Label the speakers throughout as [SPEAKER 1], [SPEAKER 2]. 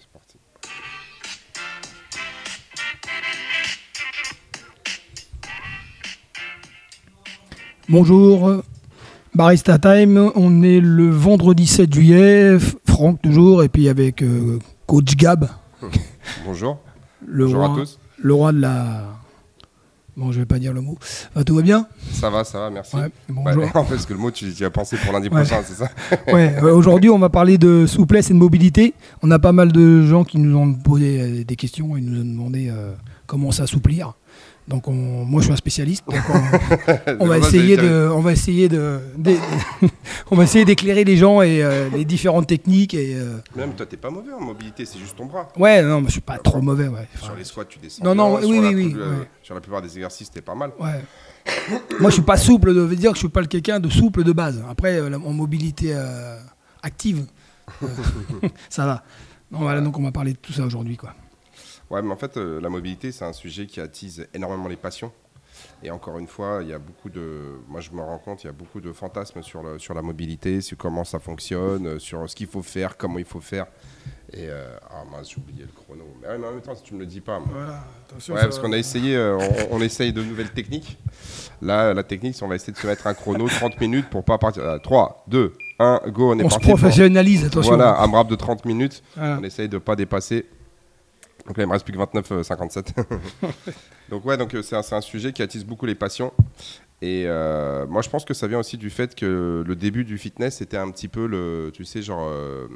[SPEAKER 1] c'est parti.
[SPEAKER 2] Bonjour, Barista Time. On est le vendredi 7 juillet. Franck toujours, et puis avec euh, Coach Gab,
[SPEAKER 1] Bonjour.
[SPEAKER 2] le
[SPEAKER 1] Bonjour
[SPEAKER 2] roi,
[SPEAKER 1] à tous.
[SPEAKER 2] le roi de la. Bon, je vais pas dire le mot. Ah, tout va bien
[SPEAKER 1] Ça va, ça va, merci.
[SPEAKER 2] Ouais,
[SPEAKER 1] Ouais,
[SPEAKER 2] bonjour.
[SPEAKER 1] en fait, parce que le mot, tu, tu as pensé pour lundi
[SPEAKER 2] Ouais.
[SPEAKER 1] prochain, c'est ça
[SPEAKER 2] Ouais, euh, Aujourd'hui, on va parler de souplesse et de mobilité. On a pas mal de gens qui nous ont posé euh, des questions et nous ont demandé euh, comment s'assouplir. Donc, on- moi, je suis un spécialiste. Donc, on, on va essayer de, on va essayer de, on va essayer d'éclairer les gens et euh, les différentes techniques. Et euh,
[SPEAKER 1] Même toi, t'es pas mauvais en mobilité, c'est juste ton bras.
[SPEAKER 2] ouais, non, mais je suis pas trop mauvais. Ouais. Enfin,
[SPEAKER 1] Sur les squats, tu descends.
[SPEAKER 2] Non, non,
[SPEAKER 1] bien,
[SPEAKER 2] oui,
[SPEAKER 1] sur
[SPEAKER 2] oui,
[SPEAKER 1] la
[SPEAKER 2] oui, ouais.
[SPEAKER 1] euh, Sur la plupart des exercices, t'es pas mal.
[SPEAKER 2] Ouais. Moi, je suis pas souple, de veut dire que je suis pas le quelqu'un de souple de base. Après, en mobilité active, ça va. Non, voilà, donc on va parler de tout ça aujourd'hui, quoi.
[SPEAKER 1] Ouais, mais en fait, euh, la mobilité, c'est un sujet qui attise énormément les passions. Et encore une fois, il y a beaucoup de. Moi, je me rends compte, il y a beaucoup de fantasmes sur, le, sur la mobilité, sur comment ça fonctionne, euh, sur ce qu'il faut faire, comment il faut faire. Et. euh, ah, mince, j'ai oublié le chrono. Mais, ouais, mais en même temps, si tu me le dis pas. moi.
[SPEAKER 2] Voilà, attention.
[SPEAKER 1] Ouais, parce qu'on a essayé, euh, on, on essaye de nouvelles techniques. Là, la technique, c'est on va essayer de se mettre un chrono 30 minutes pour pas partir. Euh, 3, 2, 1, go, on est
[SPEAKER 2] On se
[SPEAKER 1] parti. pour-
[SPEAKER 2] professionnalise, attention.
[SPEAKER 1] Voilà, un rap de 30 minutes.
[SPEAKER 2] Voilà.
[SPEAKER 1] On essaye de pas dépasser. Donc là, il me reste plus que 29, euh, 57. donc ouais, donc euh, c'est un, c'est un sujet qui attise beaucoup les passions. Et euh, moi, je pense que ça vient aussi du fait que le début du fitness c'était un petit peu le, tu sais, genre, euh,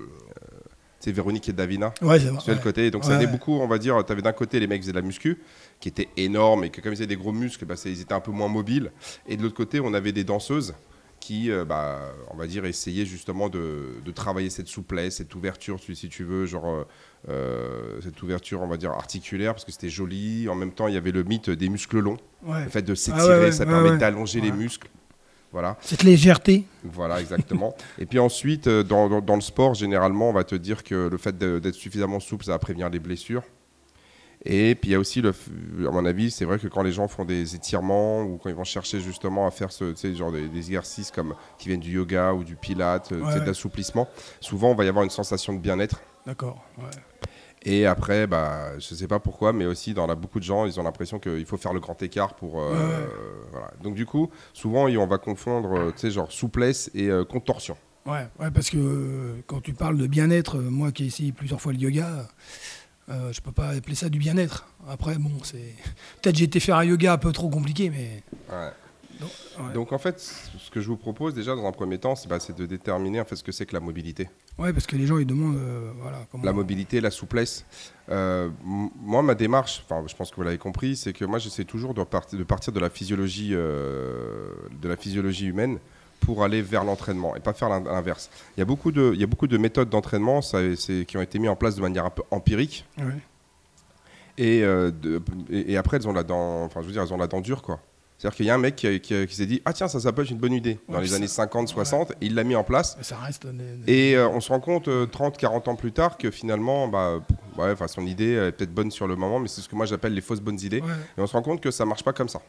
[SPEAKER 1] tu sais, Véronique et Davina.
[SPEAKER 2] Ouais, c'est vrai.
[SPEAKER 1] Le côté. Donc, ça
[SPEAKER 2] Ouais,
[SPEAKER 1] venait
[SPEAKER 2] ouais.
[SPEAKER 1] beaucoup, on va dire. Tu avais d'un côté les mecs qui faisaient de la muscu, qui étaient énormes et que, comme ils avaient des gros muscles, bah, c'est- ils étaient un peu moins mobiles. Et de l'autre côté, on avait des danseuses qui, euh, bah, on va dire, essayaient justement de, de travailler cette souplesse, cette ouverture, tu- si tu veux, genre, euh, cette ouverture, on va dire, articulaire, parce que c'était joli. En même temps, il y avait le mythe des muscles longs.
[SPEAKER 2] Ouais.
[SPEAKER 1] Le fait de s'étirer,
[SPEAKER 2] Ah ouais, ouais,
[SPEAKER 1] ça permet d'allonger les muscles. Voilà.
[SPEAKER 2] Cette légèreté.
[SPEAKER 1] Voilà, exactement. et puis ensuite, euh, dans, dans- dans le sport, généralement, on va te dire que le fait d'être suffisamment souple, ça va prévenir les blessures. Et puis il y a aussi, le, à mon avis, c'est vrai que quand les gens font des étirements ou quand ils vont chercher justement à faire ce, genre des, des exercices comme qui viennent du yoga ou du pilate, euh,
[SPEAKER 2] Ouais,
[SPEAKER 1] de
[SPEAKER 2] ouais.
[SPEAKER 1] l'assouplissement, souvent on va y avoir une sensation de bien-être.
[SPEAKER 2] D'accord. Ouais.
[SPEAKER 1] Et après, bah, je sais pas pourquoi, mais aussi dans la, beaucoup de gens, ils ont l'impression qu'il faut faire le grand écart pour. euh,
[SPEAKER 2] Ouais,
[SPEAKER 1] voilà. Donc du coup, souvent, on va confondre, euh, tu sais, genre souplesse et euh, contorsion.
[SPEAKER 2] Ouais, ouais, parce que euh, quand tu parles de bien-être, moi qui ai essayé plusieurs fois le yoga, je peux pas appeler ça du bien-être. Après, bon, c'est. Peut-être j'ai été faire un yoga un peu trop compliqué, mais.
[SPEAKER 1] Ouais.
[SPEAKER 2] Donc, ouais.
[SPEAKER 1] Donc en fait, ce que je vous propose déjà dans un premier temps, c'est bah, de déterminer en fait ce que c'est que la mobilité.
[SPEAKER 2] Ouais, parce que les gens ils demandent, euh, voilà, comment.
[SPEAKER 1] La mobilité, la souplesse. Euh, moi, ma démarche, enfin, je pense que vous l'avez compris, c'est que moi, j'essaie toujours de, partir- de partir de la physiologie, euh, de la physiologie humaine pour aller vers l'entraînement et pas faire l'in- l'inverse. Il y a beaucoup de, il y a beaucoup de méthodes d'entraînement qui ont été mises en place de manière un peu empirique
[SPEAKER 2] Ouais.
[SPEAKER 1] et, de- et, et après elles ont la dent, enfin je veux dire elles ont la dent dure quoi. C'est-à-dire qu'il y a un mec qui, qui- qui s'est dit ah tiens ça ça peut être une bonne idée dans
[SPEAKER 2] Ouais,
[SPEAKER 1] les années 50 60 et il l'a mis en place
[SPEAKER 2] Mais ça reste. des- des-
[SPEAKER 1] et euh, on se rend compte 30 40 ans plus tard que finalement bah ouais, son idée est peut-être bonne sur le moment mais c'est ce que moi j'appelle les fausses bonnes idées et on se rend compte que ça marche pas comme ça.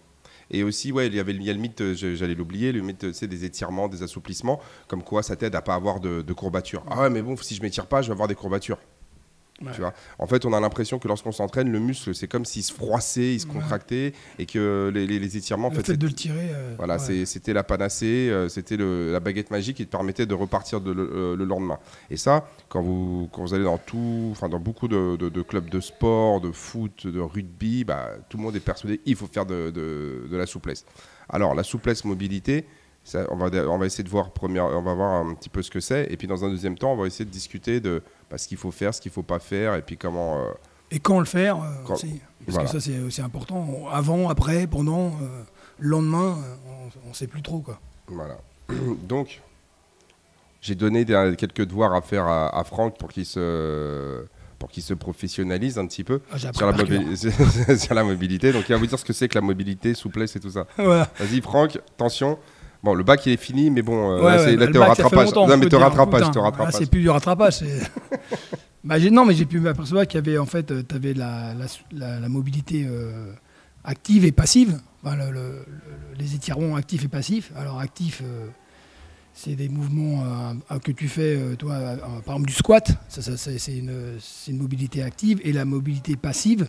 [SPEAKER 1] Et aussi, ouais, il y avait il y a le mythe, euh, j'allais l'oublier, le mythe des étirements, des assouplissements, comme quoi ça t'aide à pas avoir de, de courbatures. Ah ouais, mais bon, si je m'étire pas, je vais avoir des courbatures.
[SPEAKER 2] Ouais.
[SPEAKER 1] Tu vois en fait, on a l'impression que lorsqu'on s'entraîne, le muscle, c'est comme s'il se froissait, il se
[SPEAKER 2] Ouais.
[SPEAKER 1] contractait, et que les, les- les étirements, en
[SPEAKER 2] le
[SPEAKER 1] fait,
[SPEAKER 2] de le tirer. euh,
[SPEAKER 1] voilà,
[SPEAKER 2] ouais.
[SPEAKER 1] c'était la panacée, euh, c'était la baguette magique qui te permettait de repartir de le, euh, le lendemain. Et ça, quand vous, quand vous allez dans tout, enfin dans beaucoup de, de- de clubs de sport, de foot, de rugby, bah, tout le monde est persuadé il faut faire de la souplesse. Alors la souplesse mobilité, ça, on, va, on va essayer de voir première, on va voir un petit peu ce que c'est, et puis dans un deuxième temps, on va essayer de discuter de bah, ce qu'il faut faire, ce qu'il faut pas faire, et puis comment. euh,
[SPEAKER 2] Et quand le faire euh,
[SPEAKER 1] Quand-
[SPEAKER 2] aussi. Parce
[SPEAKER 1] voilà.
[SPEAKER 2] que ça, c'est aussi important. Avant, après, pendant, euh, le lendemain, on ne sait plus trop. Quoi.
[SPEAKER 1] Voilà. Donc, j'ai donné des- quelques devoirs à faire à, à Franck pour qu'il se pour qu'il se professionnalise un petit peu
[SPEAKER 2] Ah,
[SPEAKER 1] sur la, sur la mobilité. Donc, il va vous dire ce que c'est que la mobilité, souplesse et tout ça.
[SPEAKER 2] voilà.
[SPEAKER 1] Vas-y, Franck, attention. Bon, le bac, il est fini, mais bon, euh,
[SPEAKER 2] Ouais,
[SPEAKER 1] là,
[SPEAKER 2] ouais,
[SPEAKER 1] là,
[SPEAKER 2] bah,
[SPEAKER 1] rattrapage. Non, mais te rattrapage, te rattrapage.
[SPEAKER 2] c'est plus du rattrapage. bah, non, mais j'ai pu m'apercevoir qu'il y avait en fait, tu avais la, la, la- la mobilité euh, active et passive. Enfin, le- le- le- les étirements actifs et passifs. Alors actif, euh, c'est des mouvements euh, euh, que tu fais, euh, toi, euh, par exemple du squat, ça, ça, c'est une, c'est une mobilité active, et la mobilité passive,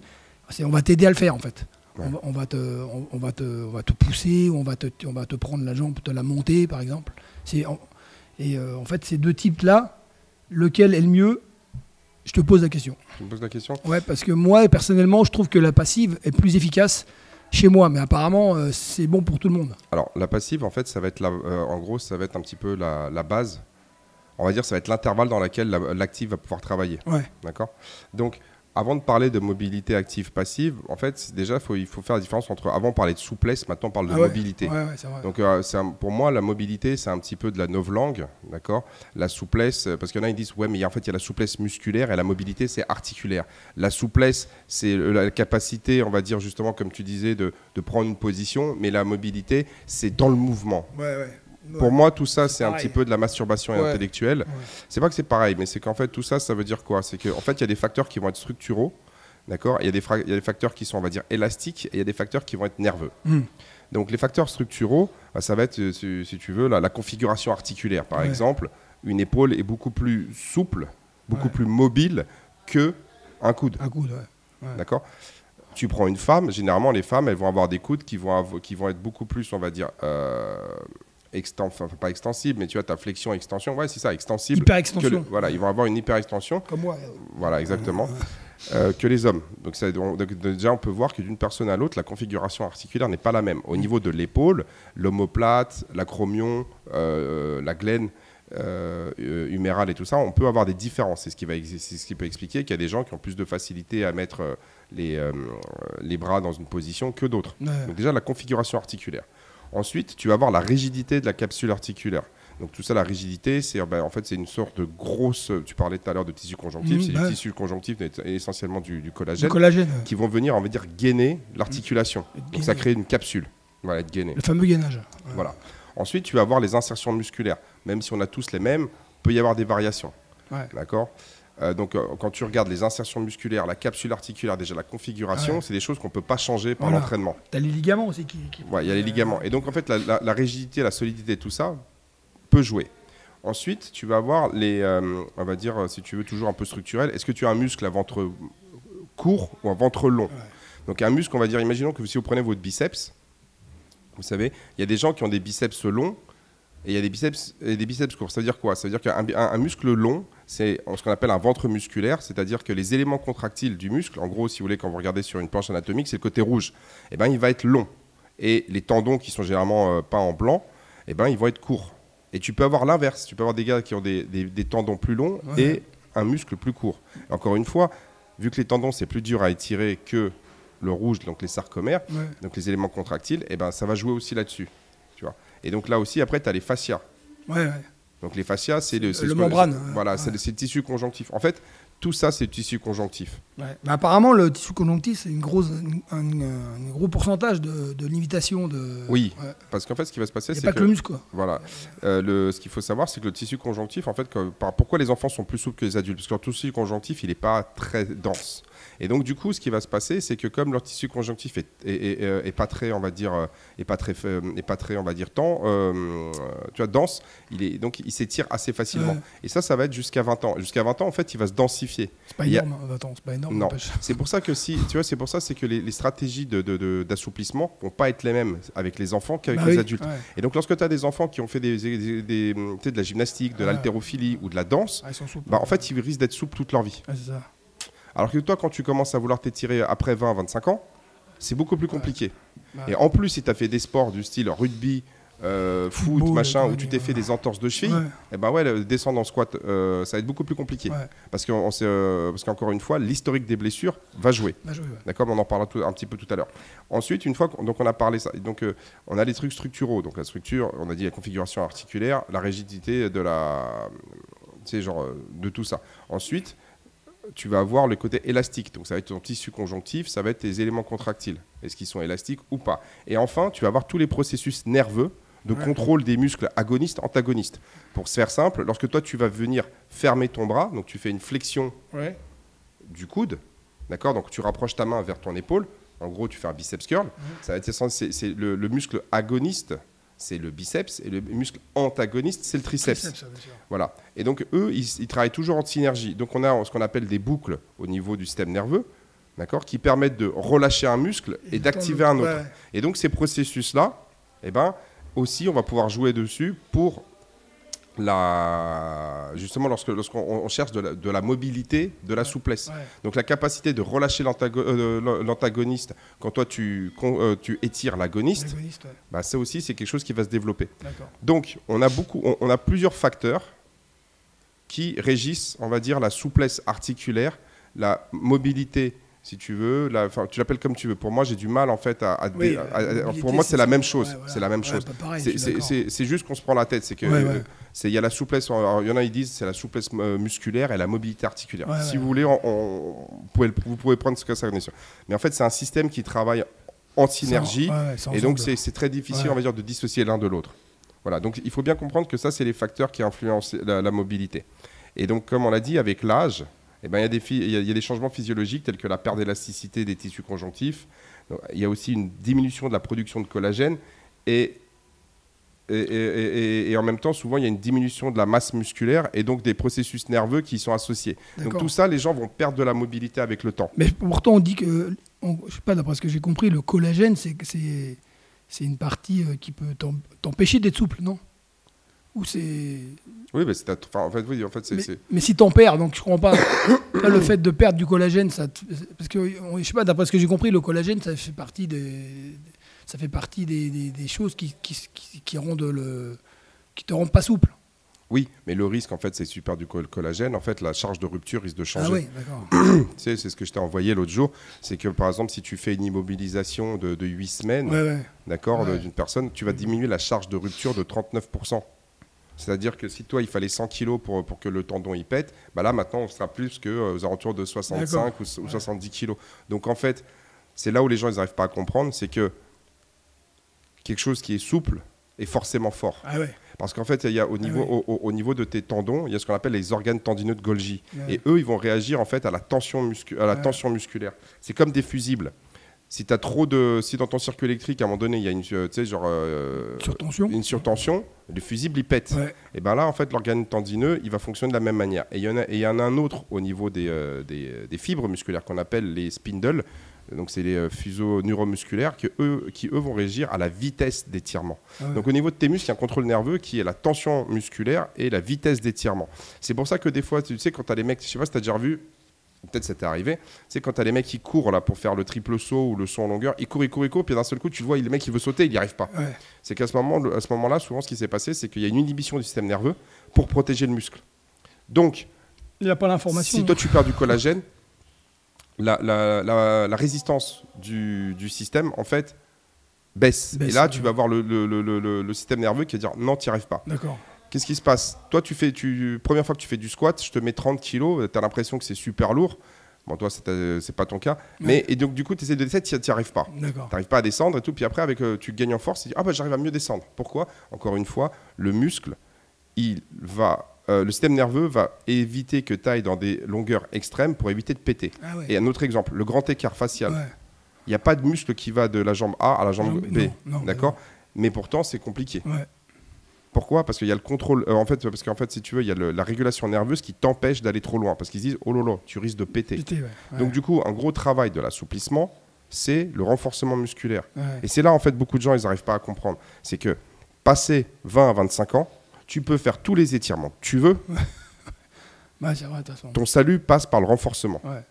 [SPEAKER 2] c'est on va t'aider à le faire en fait.
[SPEAKER 1] Ouais.
[SPEAKER 2] On, va, on va te, on, on va te, on va te pousser, on va te, on va te prendre la jambe, te la monter par exemple. C'est, et euh, en fait, ces deux types-là, lequel est le mieux? Je te pose la question.
[SPEAKER 1] Tu me poses la question?
[SPEAKER 2] Ouais, parce que moi, personnellement, je trouve que la passive est plus efficace chez moi, mais apparemment, euh, c'est bon pour tout le monde.
[SPEAKER 1] Alors, la passive, en fait, ça va être la, euh, en gros, ça va être un petit peu la, la base. On va dire, ça va être l'intervalle dans lequel la- l'active va pouvoir travailler.
[SPEAKER 2] Ouais.
[SPEAKER 1] D'accord? Donc, avant de parler de mobilité active-passive, en fait, déjà, faut, il faut faire la différence entre. Avant, on parlait de souplesse, maintenant, on parle de
[SPEAKER 2] Ah ouais.
[SPEAKER 1] mobilité.
[SPEAKER 2] Ouais, ouais, c'est vrai.
[SPEAKER 1] Donc, euh, un- pour moi, la mobilité, c'est un petit peu de la novlangue, d'accord? La souplesse, euh, parce qu'il y en a, ils disent, ouais, mais en fait, il y a la souplesse musculaire et la mobilité, c'est articulaire. La souplesse, c'est euh, la capacité, on va dire, justement, comme tu disais, de, de prendre une position, mais la mobilité, c'est dans le mouvement.
[SPEAKER 2] Ouais, ouais.
[SPEAKER 1] Pour moi, tout ça, c'est un petit peu de la masturbation
[SPEAKER 2] Ouais.
[SPEAKER 1] intellectuelle. C'est pas que c'est pareil, mais c'est qu'en fait, tout ça, ça veut dire quoi? C'est qu'en fait, il y a des facteurs qui vont être structuraux, d'accord? Il y, a des fra- il y a des facteurs qui sont, on va dire, élastiques, et il y a des facteurs qui vont être nerveux.
[SPEAKER 2] Hmm.
[SPEAKER 1] Donc, les facteurs structuraux, bah, ça va être, euh, si, si tu veux, la, la configuration articulaire. Par
[SPEAKER 2] Ouais.
[SPEAKER 1] exemple, une épaule est beaucoup plus souple, beaucoup
[SPEAKER 2] Ouais.
[SPEAKER 1] plus mobile que un coude.
[SPEAKER 2] Un coude, ouais. Ouais.
[SPEAKER 1] D'accord? Tu prends une femme, généralement les femmes, elles vont avoir des coudes qui vont, qui vont être beaucoup plus, on va dire, euh, enfin, pas extensibles, mais tu vois, ta flexion, extension, ouais, c'est ça, extensible.
[SPEAKER 2] Hyper extension.
[SPEAKER 1] le- voilà, ils vont avoir une hyper extension,
[SPEAKER 2] Comme moi.
[SPEAKER 1] voilà, exactement, euh, que les hommes. Donc, ça- donc, donc, déjà, on peut voir que d'une personne à l'autre, la configuration articulaire n'est pas la même. Au niveau de l'épaule, l'omoplate, l'acromion, euh, la glène, euh, euh, humérale et tout ça, on peut avoir des différences. C'est ce qui, va ce qui peut expliquer qu'il y a des gens qui ont plus de facilité à mettre euh, les, euh, les bras dans une position que d'autres.
[SPEAKER 2] Ouais.
[SPEAKER 1] Donc déjà la configuration articulaire. Ensuite, tu vas avoir la rigidité de la capsule articulaire. Donc tout ça, la rigidité, c'est ben, en fait c'est une sorte de grosse. Tu parlais tout à l'heure de tissu conjonctif.
[SPEAKER 2] Mhm,
[SPEAKER 1] c'est
[SPEAKER 2] bah.
[SPEAKER 1] du tissu conjonctif, mais essentiellement du, du
[SPEAKER 2] Du
[SPEAKER 1] collagène,
[SPEAKER 2] collagène.
[SPEAKER 1] qui vont venir, on va dire, gainer l'articulation. Donc
[SPEAKER 2] Gainer.
[SPEAKER 1] ça crée une capsule. Voilà, être gainé.
[SPEAKER 2] Le fameux gainage. Ouais.
[SPEAKER 1] Voilà. Ensuite, tu vas avoir les insertions musculaires. Même si on a tous les mêmes, peut y avoir des variations.
[SPEAKER 2] Ouais.
[SPEAKER 1] D'accord? Euh, donc, euh, quand tu regardes les insertions musculaires, la capsule articulaire, déjà la configuration,
[SPEAKER 2] Ouais.
[SPEAKER 1] c'est des choses qu'on ne peut pas changer par
[SPEAKER 2] Voilà.
[SPEAKER 1] l'entraînement.
[SPEAKER 2] T'as les ligaments aussi qui. qui-
[SPEAKER 1] Ouais, il y a les ligaments. Et donc, en fait, la, la- la rigidité, la solidité, tout ça peut jouer. Ensuite, tu vas avoir les, euh, on va dire, euh, si tu veux, toujours un peu structurel. Est-ce que tu as un muscle à ventre court ou un ventre long? Donc, un muscle, on va dire, imaginons que si vous prenez votre biceps, vous savez, il y a des gens qui ont des biceps longs et il y a des biceps, et des biceps courts. Ça veut dire quoi? Ça veut dire qu'un un- un muscle long, c'est ce qu'on appelle un ventre musculaire, c'est-à-dire que les éléments contractiles du muscle, en gros, si vous voulez, quand vous regardez sur une planche anatomique, c'est le côté rouge. Eh ben, il va être long. Et les tendons qui sont généralement euh, peints en blanc, eh ben, ils vont être courts. Et tu peux avoir l'inverse. Tu peux avoir des gars qui ont des, des- des tendons plus longs
[SPEAKER 2] Ouais.
[SPEAKER 1] et un muscle plus court. Encore une fois, vu que les tendons, c'est plus dur à étirer que le rouge, donc les sarcomères,
[SPEAKER 2] Ouais.
[SPEAKER 1] donc les éléments contractiles, eh ben, ça va jouer aussi là-dessus. Et donc là aussi, après, tu as les fascias.
[SPEAKER 2] Ouais, ouais.
[SPEAKER 1] Donc les fascias, c'est le,
[SPEAKER 2] le membrane, ouais.
[SPEAKER 1] Voilà,
[SPEAKER 2] Ouais.
[SPEAKER 1] c'est le, tissu conjonctif. En fait, tout ça, c'est le tissu conjonctif.
[SPEAKER 2] Ouais. Mais apparemment, le tissu conjonctif, c'est une grosse, un, un- un gros pourcentage de, de limitation de.
[SPEAKER 1] Oui,
[SPEAKER 2] Ouais.
[SPEAKER 1] Parce qu'en fait, ce qui va se passer, c'est
[SPEAKER 2] pas
[SPEAKER 1] que,
[SPEAKER 2] que le muscle, quoi.
[SPEAKER 1] voilà, Euh, le, ce qu'il faut savoir, c'est que le tissu conjonctif, en fait, que- par- pourquoi les enfants sont plus souples que les adultes? Parce que leur tissu conjonctif, il n'est pas très dense. Et donc, du coup, ce qui va se passer, c'est que comme leur tissu conjonctif est, est- est- est- est pas très, on va dire, euh, est pas très, euh, est pas très, on va dire, temps, euh, tu vois, dense, il est donc il s'étire assez facilement.
[SPEAKER 2] Ouais.
[SPEAKER 1] Et ça, ça va être jusqu'à 20 ans. Jusqu'à 20 ans, en fait, il va se densifier.
[SPEAKER 2] C'est pas
[SPEAKER 1] y a-
[SPEAKER 2] énorme. hein. Attends, c'est pas énorme.
[SPEAKER 1] Non. C'est pour ça que si, tu vois, c'est pour ça, c'est que les, les stratégies de- de- de- d'assouplissement vont pas être les mêmes avec les enfants qu'avec
[SPEAKER 2] Bah
[SPEAKER 1] les
[SPEAKER 2] oui,
[SPEAKER 1] adultes.
[SPEAKER 2] ouais.
[SPEAKER 1] Et donc, lorsque tu as des enfants qui ont fait des, des- des- tu sais, de la gymnastique, de
[SPEAKER 2] Ah.
[SPEAKER 1] l'haltérophilie ou de la danse,
[SPEAKER 2] Ah,
[SPEAKER 1] bah, en fait, ils risquent d'être souples toute leur vie.
[SPEAKER 2] Ouais, c'est ça.
[SPEAKER 1] Alors que toi, quand tu commences à vouloir t'étirer après 20, 25 ans, c'est beaucoup plus compliqué. Et en plus, si tu as fait des sports du style rugby, euh, foot, machin, où tu t'es fait des entorses de cheville, et ben ouais, le descendre en squat, euh, ça va être beaucoup plus compliqué. Parce euh, parce qu'encore une fois, l'historique des blessures va jouer. D'accord, on en parlera tout- un petit peu tout à l'heure. Ensuite, une fois qu'on donc on a parlé ça, donc euh, on a les trucs structuraux. Donc la structure, on a dit la configuration articulaire, la rigidité de la, tu sais, genre euh, de tout ça. Ensuite, tu vas avoir le côté élastique. Donc ça va être ton tissu conjonctif, ça va être tes éléments contractiles. Est-ce qu'ils sont élastiques ou pas? Et enfin, tu vas avoir tous les processus nerveux de
[SPEAKER 2] Ouais.
[SPEAKER 1] contrôle des muscles agonistes, antagonistes. Pour se faire simple, lorsque toi tu vas venir fermer ton bras, donc tu fais une flexion
[SPEAKER 2] Ouais.
[SPEAKER 1] du coude, d'accord? Donc tu rapproches ta main vers ton épaule. En gros, tu fais un biceps curl. Ça va être c'est- c'est c'est le, le muscle agoniste c'est le biceps et le muscle antagoniste, c'est le triceps.
[SPEAKER 2] Ça.
[SPEAKER 1] Voilà. Et donc, eux, ils, ils travaillent toujours en synergie. Donc, on a ce qu'on appelle des boucles au niveau du système nerveux, d'accord, qui permettent de relâcher un muscle et, d'activer un autre.
[SPEAKER 2] ouais.
[SPEAKER 1] Et donc, ces processus-là, eh ben, aussi, on va pouvoir jouer dessus pour la... justement lorsque lorsqu'on on cherche de la, de la mobilité, de la souplesse.
[SPEAKER 2] Ouais.
[SPEAKER 1] Donc la capacité de relâcher euh, l'antagoniste quand toi tu, con- euh, tu étires l'agoniste,
[SPEAKER 2] ouais.
[SPEAKER 1] bah, ça aussi c'est quelque chose qui va se développer. Donc, on a, beaucoup, on, on a plusieurs facteurs qui régissent, on va dire, la souplesse articulaire, la mobilité, si tu veux. la- tu l'appelles comme tu veux. Pour moi, j'ai du mal, en fait, à. à-
[SPEAKER 2] Oui,
[SPEAKER 1] à-
[SPEAKER 2] la
[SPEAKER 1] à-
[SPEAKER 2] mobilité,
[SPEAKER 1] pour moi, c'est la même chose.
[SPEAKER 2] Ouais, voilà.
[SPEAKER 1] C'est la même chose. C'est- juste qu'on se prend la tête. C'est que.
[SPEAKER 2] Ouais, ouais.
[SPEAKER 1] euh, c'est- Il y a la souplesse, alors, il y en a ils disent c'est la souplesse euh, musculaire et la mobilité articulaire. Si vous voulez, on- on- vous, pouvez, le- vous pouvez prendre ce que ça connaît. Mais en fait, c'est un système qui travaille en synergie. Et donc, c'est très difficile, on va dire, de dissocier l'un de l'autre. Voilà, donc il faut bien comprendre que ça, c'est les facteurs qui influencent la, la mobilité. Et donc, comme on l'a dit, avec l'âge, eh ben, il y, a des fi- il y a- il y a des changements physiologiques tels que la perte d'élasticité des tissus conjonctifs. Donc, il y a aussi une diminution de la production de collagène. Et, et, et- et- et en même temps, souvent, il y a une diminution de la masse musculaire et donc des processus nerveux qui y sont associés. Donc tout ça, les gens vont perdre de la mobilité avec le temps.
[SPEAKER 2] Mais pourtant, on dit que, on- je sais pas, d'après ce que j'ai compris, le collagène, c'est une partie euh, qui peut t'em- t'empêcher d'être souple, non? Ou c'est.
[SPEAKER 1] Oui, mais c'est enfin, en fait, oui, en fait, c'est-
[SPEAKER 2] Mais,
[SPEAKER 1] c'est
[SPEAKER 2] mais si t'en perds, donc je comprends pas. Là, le fait de perdre du collagène, ça, parce que je sais pas, d'après ce que j'ai compris, le collagène, ça fait partie des, ça fait partie des, des- des choses qui, qui, qui, qui rendent le, qui te rendent pas souple.
[SPEAKER 1] Oui, mais le risque, en fait, c'est si tu perds du col- collagène, en fait, la charge de rupture risque de changer.
[SPEAKER 2] Ah oui, d'accord.
[SPEAKER 1] Tu sais, c'est ce que je t'ai envoyé l'autre jour. C'est que, par exemple, si tu fais une immobilisation de, de 8 semaines,
[SPEAKER 2] Ouais, ouais.
[SPEAKER 1] d'accord,
[SPEAKER 2] Ouais.
[SPEAKER 1] d'une personne, tu vas diminuer la charge de rupture de 39%. C'est-à-dire que si toi, il fallait 100 kg pour, pour que le tendon y pète, bah là, maintenant, on sera plus que euh, aux alentours de 65
[SPEAKER 2] D'accord.
[SPEAKER 1] ou, ou
[SPEAKER 2] Ouais.
[SPEAKER 1] 70 kg. Donc, en fait, c'est là où les gens n'arrivent pas à comprendre, c'est que quelque chose qui est souple est forcément fort.
[SPEAKER 2] Ah ouais.
[SPEAKER 1] Parce qu'en fait, il y a au niveau,
[SPEAKER 2] ouais.
[SPEAKER 1] au, au- au niveau de tes tendons, il y a ce qu'on appelle les organes tendineux de Golgi. Et eux, ils vont réagir en fait à la tension, muscu- à la tension musculaire. C'est comme des fusibles. Si as trop de, si dans ton circuit électrique, à un moment donné, il y a une, tu sais, genre, euh,
[SPEAKER 2] Surtension.
[SPEAKER 1] une surtension, le fusible il pète.
[SPEAKER 2] Ouais.
[SPEAKER 1] Et ben là, en fait, l'organe tendineux, il va fonctionner de la même manière. Et il y en a, et il y en a un autre au niveau des, euh, des, euh, des fibres musculaires qu'on appelle les spindles. Donc c'est les fuseaux neuromusculaires que eux, qui eux vont régir à la vitesse d'étirement.
[SPEAKER 2] Ah ouais.
[SPEAKER 1] Donc au niveau de tes muscles, il y a un contrôle nerveux qui est la tension musculaire et la vitesse d'étirement. C'est pour ça que des fois, tu sais, quand tu as les mecs, je sais pas si tu as déjà vu, peut-être ça t'est arrivé, c'est quand tu as les mecs qui courent là pour faire le triple saut ou le saut en longueur, ils courent, ils courent, ils courent, puis d'un seul coup, tu le vois, le mec il veut sauter, il n'y arrive pas.
[SPEAKER 2] Ouais.
[SPEAKER 1] C'est qu'à ce moment, à ce moment-là, souvent ce qui s'est passé, c'est qu'il y a une inhibition du système nerveux pour protéger le muscle. Donc,
[SPEAKER 2] Il n'y a pas l'information.
[SPEAKER 1] si toi tu perds du collagène, la, la- la- la résistance du, du système, en fait, baisse.
[SPEAKER 2] Baisse,
[SPEAKER 1] Et là,
[SPEAKER 2] ouais.
[SPEAKER 1] tu vas avoir le, le- le- le- le système nerveux qui va dire non, tu n'y arrives pas.
[SPEAKER 2] D'accord.
[SPEAKER 1] Qu'est-ce qui se passe? Toi, tu fais, tu, première fois que tu fais du squat, je te mets 30 kilos, tu as l'impression que c'est super lourd. Bon, toi, c'est euh, pas ton cas. Mais, et donc, du coup, tu essaies de descendre, tu n'y arrives pas. Tu n'arrives pas à descendre et tout. Puis après, avec, euh, tu gagnes en force, tu dis Ah, bah, j'arrive à mieux descendre. Pourquoi? Encore une fois, le muscle, il va. euh, le système nerveux va éviter que tu ailles dans des longueurs extrêmes pour éviter de péter.
[SPEAKER 2] Ah ouais.
[SPEAKER 1] Et un autre exemple, le grand écart facial.
[SPEAKER 2] Ouais.
[SPEAKER 1] Il n'y a pas de muscle qui va de la jambe A à la jambe
[SPEAKER 2] Non,
[SPEAKER 1] B. D'accord? Mais pourtant, c'est compliqué. Pourquoi? Parce qu'il y a le contrôle. euh, en fait, parce qu'en fait, si tu veux, il y a le- la régulation nerveuse qui t'empêche d'aller trop loin. Parce qu'ils se disent, oh lolo, tu risques de péter.
[SPEAKER 2] Pété, ouais. Ouais.
[SPEAKER 1] Donc, du coup, un gros travail de l'assouplissement, c'est le renforcement musculaire.
[SPEAKER 2] Ouais.
[SPEAKER 1] Et c'est là, en fait, beaucoup de gens, ils n'arrivent pas à comprendre. C'est que, passé 20 à 25 ans, tu peux faire tous les étirements que tu veux.
[SPEAKER 2] Vrai.
[SPEAKER 1] Ton salut passe par le renforcement.
[SPEAKER 2] Ouais.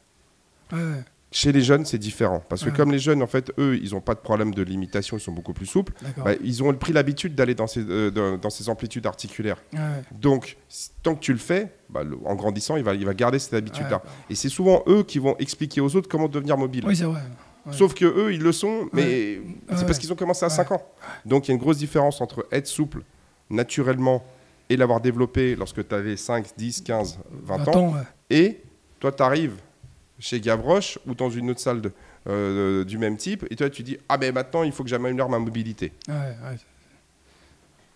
[SPEAKER 1] Chez les jeunes, c'est différent. Parce que
[SPEAKER 2] Ouais.
[SPEAKER 1] comme les jeunes, en fait, eux, ils n'ont pas de problème de limitation, ils sont beaucoup plus souples. Bah, ils ont pris l'habitude d'aller dans ces, euh, dans- ces amplitudes articulaires.
[SPEAKER 2] Ouais.
[SPEAKER 1] Donc, tant que tu le fais, bah, le- en grandissant, il va, il va garder cette habitude-là.
[SPEAKER 2] Ouais.
[SPEAKER 1] Et c'est souvent eux qui vont expliquer aux autres comment devenir mobile.
[SPEAKER 2] Oui, c'est vrai. ouais.
[SPEAKER 1] Sauf que eux, ils le sont, mais c'est parce qu'ils ont commencé à
[SPEAKER 2] Ouais.
[SPEAKER 1] 5 ans. Donc, il y a une grosse différence entre être souple naturellement et l'avoir développé lorsque tu avais 5, 10, 15, 20 ans.
[SPEAKER 2] Attends, ouais.
[SPEAKER 1] Et toi, tu arrives chez Gavroche ou dans une autre salle de- euh, du même type, et toi, tu dis Ah, ben maintenant, il faut que j'améliore ma mobilité.
[SPEAKER 2] Ouais, ouais.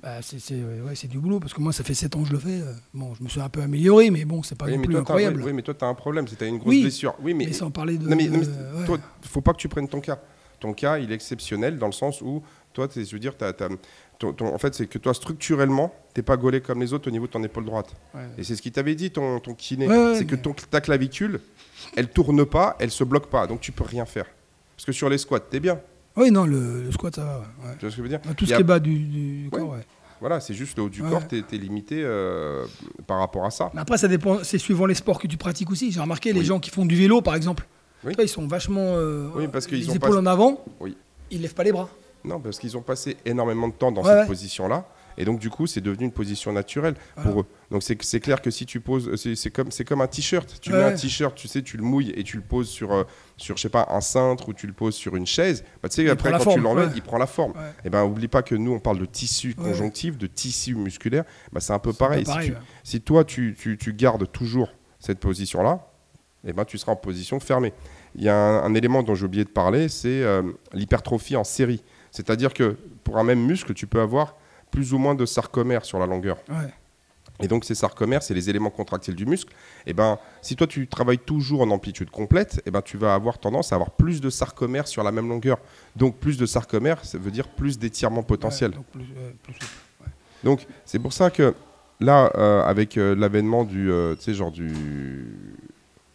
[SPEAKER 2] Bah, c'est c'est- ouais, ouais, c'est du boulot parce que moi ça fait 7 ans que je le fais. euh, Bon, je me suis un peu amélioré, mais bon, c'est pas
[SPEAKER 1] Oui,
[SPEAKER 2] non plus
[SPEAKER 1] toi,
[SPEAKER 2] incroyable.
[SPEAKER 1] oui, oui, mais toi, tu as un problème, c'est que tu as une grosse
[SPEAKER 2] Oui,
[SPEAKER 1] blessure. Oui, mais
[SPEAKER 2] mais sans parler de.
[SPEAKER 1] Non, mais, non, mais
[SPEAKER 2] de-
[SPEAKER 1] toi, faut pas que tu prennes ton cas. Ton cas, il est exceptionnel dans le sens où toi, je veux dire, tu en fait, c'est que toi, structurellement, t'es pas gaulé comme les autres au niveau de ton épaule droite.
[SPEAKER 2] Ouais.
[SPEAKER 1] Et c'est ce qu'il t'avait dit, ton, ton kiné.
[SPEAKER 2] Ouais,
[SPEAKER 1] c'est que ton, ta clavicule, elle tourne pas, elle se bloque pas. Donc tu peux rien faire. Parce que sur les squats, t'es bien.
[SPEAKER 2] Oui, non, le, le squat, ça va. ouais.
[SPEAKER 1] Tu vois ce que je veux dire
[SPEAKER 2] Tout ce
[SPEAKER 1] a-
[SPEAKER 2] qui est bas du, corps, ouais.
[SPEAKER 1] Voilà, c'est juste le haut du corps, t'es es limité euh, par rapport à ça.
[SPEAKER 2] Mais après, ça dépend, c'est suivant les sports que tu pratiques aussi. J'ai remarqué les gens qui font du vélo, par exemple.
[SPEAKER 1] Oui.
[SPEAKER 2] Ils sont vachement. euh,
[SPEAKER 1] Oui, parce qu'ils
[SPEAKER 2] les
[SPEAKER 1] ont
[SPEAKER 2] épaules
[SPEAKER 1] pas-
[SPEAKER 2] en avant.
[SPEAKER 1] Oui.
[SPEAKER 2] Ils lèvent pas les bras.
[SPEAKER 1] Non, parce qu'ils ont passé énormément de temps dans cette position-là. Et donc, du coup, c'est devenu une position naturelle
[SPEAKER 2] Voilà.
[SPEAKER 1] pour eux. Donc, c'est clair que si tu poses. c'est- C'est comme, comme un t-shirt. Tu
[SPEAKER 2] Ouais,
[SPEAKER 1] mets un t-shirt, tu sais, tu le mouilles et tu le poses sur, euh, sur je sais pas, un cintre ou tu le poses sur une chaise. Bah, tu sais,
[SPEAKER 2] Il
[SPEAKER 1] après, quand tu l'enlèves,
[SPEAKER 2] ouais.
[SPEAKER 1] il prend la forme.
[SPEAKER 2] Ouais.
[SPEAKER 1] Et ben, oublie pas que nous, on parle de tissu conjonctif, de tissu musculaire. Bah, c'est un peu pareil.
[SPEAKER 2] pareil,
[SPEAKER 1] si, tu-
[SPEAKER 2] ouais.
[SPEAKER 1] si toi, tu, tu- tu gardes toujours cette position-là, eh ben, tu seras en position fermée. Il y a un, un élément dont j'ai oublié de parler, c'est euh, l'hypertrophie en série. C'est-à-dire que pour un même muscle, tu peux avoir plus ou moins de sarcomères sur la longueur.
[SPEAKER 2] Ouais.
[SPEAKER 1] Et donc ces sarcomères, c'est les éléments contractiles du muscle. Et ben, si toi tu travailles toujours en amplitude complète, et ben tu vas avoir tendance à avoir plus de sarcomères sur la même longueur. Donc plus de sarcomères, ça veut dire plus d'étirement potentiel.
[SPEAKER 2] Ouais, donc plus- ouais, plus souple.
[SPEAKER 1] Donc c'est pour ça que là, euh, avec euh, l'avènement du, euh, tu sais, genre du,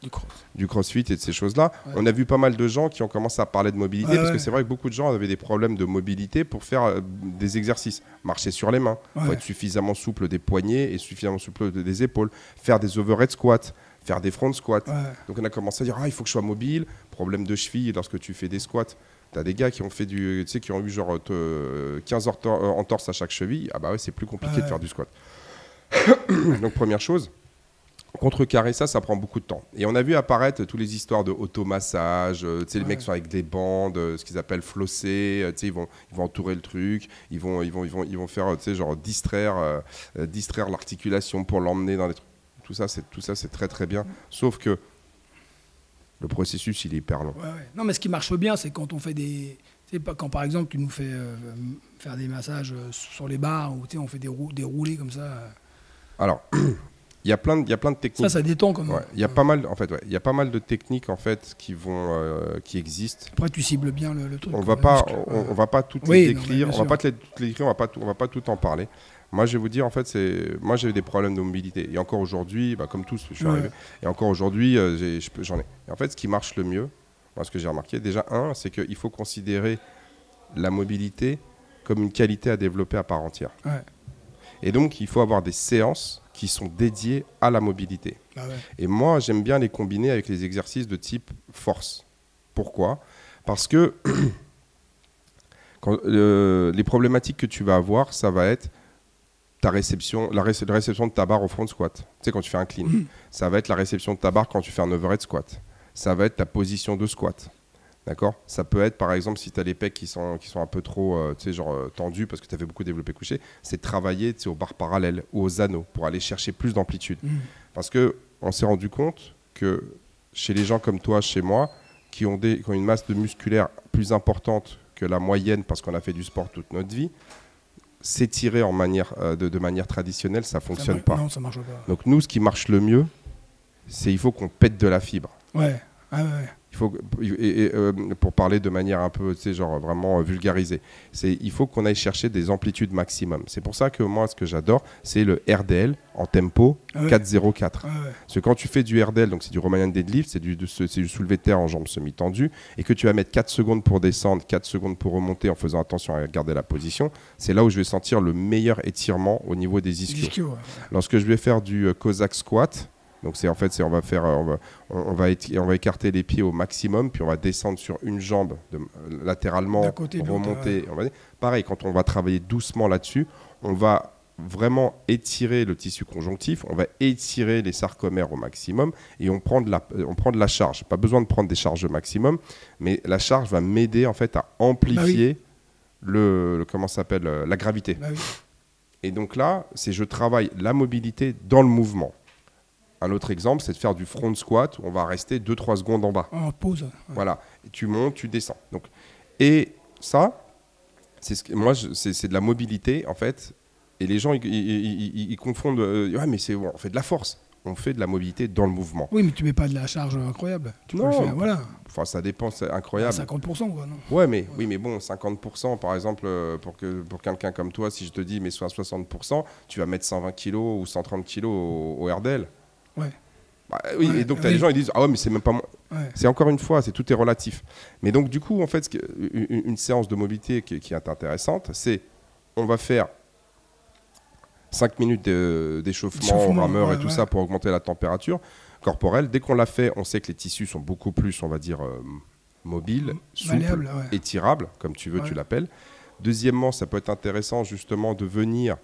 [SPEAKER 2] Du cross.
[SPEAKER 1] du crossfit et de ces choses-là,
[SPEAKER 2] Ouais.
[SPEAKER 1] on a vu pas mal de gens qui ont commencé à parler de mobilité
[SPEAKER 2] Ouais,
[SPEAKER 1] parce que c'est vrai que beaucoup de gens avaient des problèmes de mobilité pour faire euh, des exercices. Marcher sur les mains, faut être suffisamment souple des poignets et suffisamment souple de- des épaules, faire des overhead squats, faire des front squats. Donc on a commencé à dire ah il faut que je sois mobile, problème de cheville lorsque tu fais des squats. T'as des gars qui ont fait du, tu sais, qui ont eu genre euh, 15 heures tor- euh, entorse à chaque cheville. Ah bah ouais, c'est plus compliqué de
[SPEAKER 2] Ouais.
[SPEAKER 1] faire du squat. Donc première chose, contrecarrer ça, ça prend beaucoup de temps. Et on a vu apparaître toutes les histoires de automassage, euh, tu sais, les mecs sont avec des bandes, euh, ce qu'ils appellent flosser, euh, tu sais, ils vont, ils vont entourer le truc, ils vont, ils vont, ils vont, ils vont faire, tu sais, genre distraire, euh, distraire l'articulation pour l'emmener dans les trucs. Tout ça, c'est tout ça, c'est très très bien. Sauf que le processus, il est hyper long.
[SPEAKER 2] Ouais, ouais. Non, mais ce qui marche bien, c'est quand on fait des. Quand par exemple tu nous fais euh, faire des massages sur les barres ou on fait des, rou- des roulés comme ça.
[SPEAKER 1] Alors, il y a plein de, il y a plein de techniques.
[SPEAKER 2] Ça, ça détend comme.
[SPEAKER 1] Ouais, il y a pas mal, en fait, ouais, il y a pas mal de techniques en fait qui vont, euh, qui existent.
[SPEAKER 2] Après, tu cibles bien le, le truc.
[SPEAKER 1] On
[SPEAKER 2] quoi,
[SPEAKER 1] va pas,
[SPEAKER 2] muscle.
[SPEAKER 1] on, on va pas toutes
[SPEAKER 2] Oui,
[SPEAKER 1] les décrire. on va pas toutes les décrire. On va pas, tout, on va pas tout en parler. Moi, je vais vous dire, en fait, c'est, moi, j'ai eu des problèmes de mobilité. Et encore aujourd'hui, bah, comme tous, je suis
[SPEAKER 2] Ouais.
[SPEAKER 1] arrivé. Et encore aujourd'hui, euh, j'en ai. Et en fait, ce qui marche le mieux, moi, ce que j'ai remarqué, déjà un, c'est qu'il faut considérer la mobilité comme une qualité à développer à part entière. Et donc, il faut avoir des séances qui sont dédiées à la mobilité.
[SPEAKER 2] Ouais.
[SPEAKER 1] Et moi, j'aime bien les combiner avec les exercices de type force. Pourquoi? Parce que quand, euh, les problématiques que tu vas avoir, ça va être ta réception, la, réce- la réception de ta barre au front squat. Tu sais, quand tu fais un clean. Ça va être la réception de ta barre quand tu fais un overhead squat. Ça va être ta position de squat. D'accord Ça peut être, par exemple, si tu as les pecs qui sont, qui sont un peu trop euh, genre, euh, tendus parce que tu as fait beaucoup développé couché, c'est travailler aux barres parallèles ou aux anneaux pour aller chercher plus d'amplitude.
[SPEAKER 2] Mhm.
[SPEAKER 1] Parce que on s'est rendu compte que chez les gens comme toi, chez moi, qui ont, des, qui ont une masse de musculaire plus importante que la moyenne parce qu'on a fait du sport toute notre vie, s'étirer en manière, euh, de, de manière traditionnelle, ça fonctionne pas.
[SPEAKER 2] Non, ça marche pas.
[SPEAKER 1] Donc nous, ce qui marche le mieux, c'est il faut qu'on pète de la fibre.
[SPEAKER 2] Ouais. Ah ouais, ouais.
[SPEAKER 1] Il faut, que- et, et, euh, pour parler de manière un peu, tu sais, genre vraiment vulgarisée, c'est il faut qu'on aille chercher des amplitudes maximum. C'est pour ça que moi, ce que j'adore, c'est le RDL en tempo
[SPEAKER 2] Ah ouais.
[SPEAKER 1] 4-0-4.
[SPEAKER 2] Ouais, ouais.
[SPEAKER 1] Parce que quand tu fais du RDL, donc c'est du Romanian deadlift, c'est du, de soulevé de terre en jambes semi-tendues, et que tu vas mettre 4 secondes pour descendre, 4 secondes pour remonter en faisant attention à garder la position, c'est là où je vais sentir le meilleur étirement au niveau des ischios.
[SPEAKER 2] Ischio, ouais.
[SPEAKER 1] Lorsque je vais faire du euh, Cossack squat, donc c'est en fait c'est on va faire euh, on va, on, va éti- on va écarter les pieds au maximum puis on va descendre sur une jambe de- euh, latéralement
[SPEAKER 2] côté,
[SPEAKER 1] remonter on va- pareil quand on va travailler doucement là-dessus on va vraiment étirer le tissu conjonctif on va étirer les sarcomères au maximum et on prend de la euh, on prend de la charge. Pas besoin de prendre des charges au maximum mais la charge va m'aider en fait à amplifier le, le- comment s'appelle la gravité.
[SPEAKER 2] Bah oui.
[SPEAKER 1] et donc là, c'est je travaille la mobilité dans le mouvement. Un autre exemple, c'est de faire du front squat où on va rester 2-3 secondes en bas.
[SPEAKER 2] En pause. ouais.
[SPEAKER 1] Voilà. Et tu montes, tu descends. Donc, et ça, c'est ce que, moi, c'est de la mobilité, en fait. Et les gens, ils, ils- ils- ils- ils confondent. euh, ouais, mais c'est on fait de la force. on fait de la mobilité dans le mouvement.
[SPEAKER 2] Oui, mais tu mets pas de la charge incroyable. Tu peux
[SPEAKER 1] Non.
[SPEAKER 2] le faire, voilà.
[SPEAKER 1] Enfin, ça dépend, c'est
[SPEAKER 2] À
[SPEAKER 1] incroyable.
[SPEAKER 2] 50%, quoi, non
[SPEAKER 1] Ouais, mais oui, mais bon, 50% par exemple euh, pour que pour quelqu'un comme toi, si je te dis mais soit 60%, tu vas mettre 120 kg ou 130 kg au, au RDL.
[SPEAKER 2] Ouais.
[SPEAKER 1] Bah, oui,
[SPEAKER 2] Ouais,
[SPEAKER 1] et donc tu as
[SPEAKER 2] oui.
[SPEAKER 1] des gens ils disent ah ouais mais c'est même pas moi.
[SPEAKER 2] Ouais.
[SPEAKER 1] C'est encore une fois, c'est tout est relatif. Mais donc du coup en fait, une, une séance de mobilité qui, qui est intéressante, c'est on va faire 5 minutes d'échauffement,
[SPEAKER 2] Échauffement,
[SPEAKER 1] rameur et tout ça pour augmenter la température corporelle. Dès qu'on l'a fait, on sait que les tissus sont beaucoup plus, on va dire, euh, mobiles, souples, étirables, comme tu veux, tu l'appelles. Deuxièmement, ça peut être intéressant justement de venir.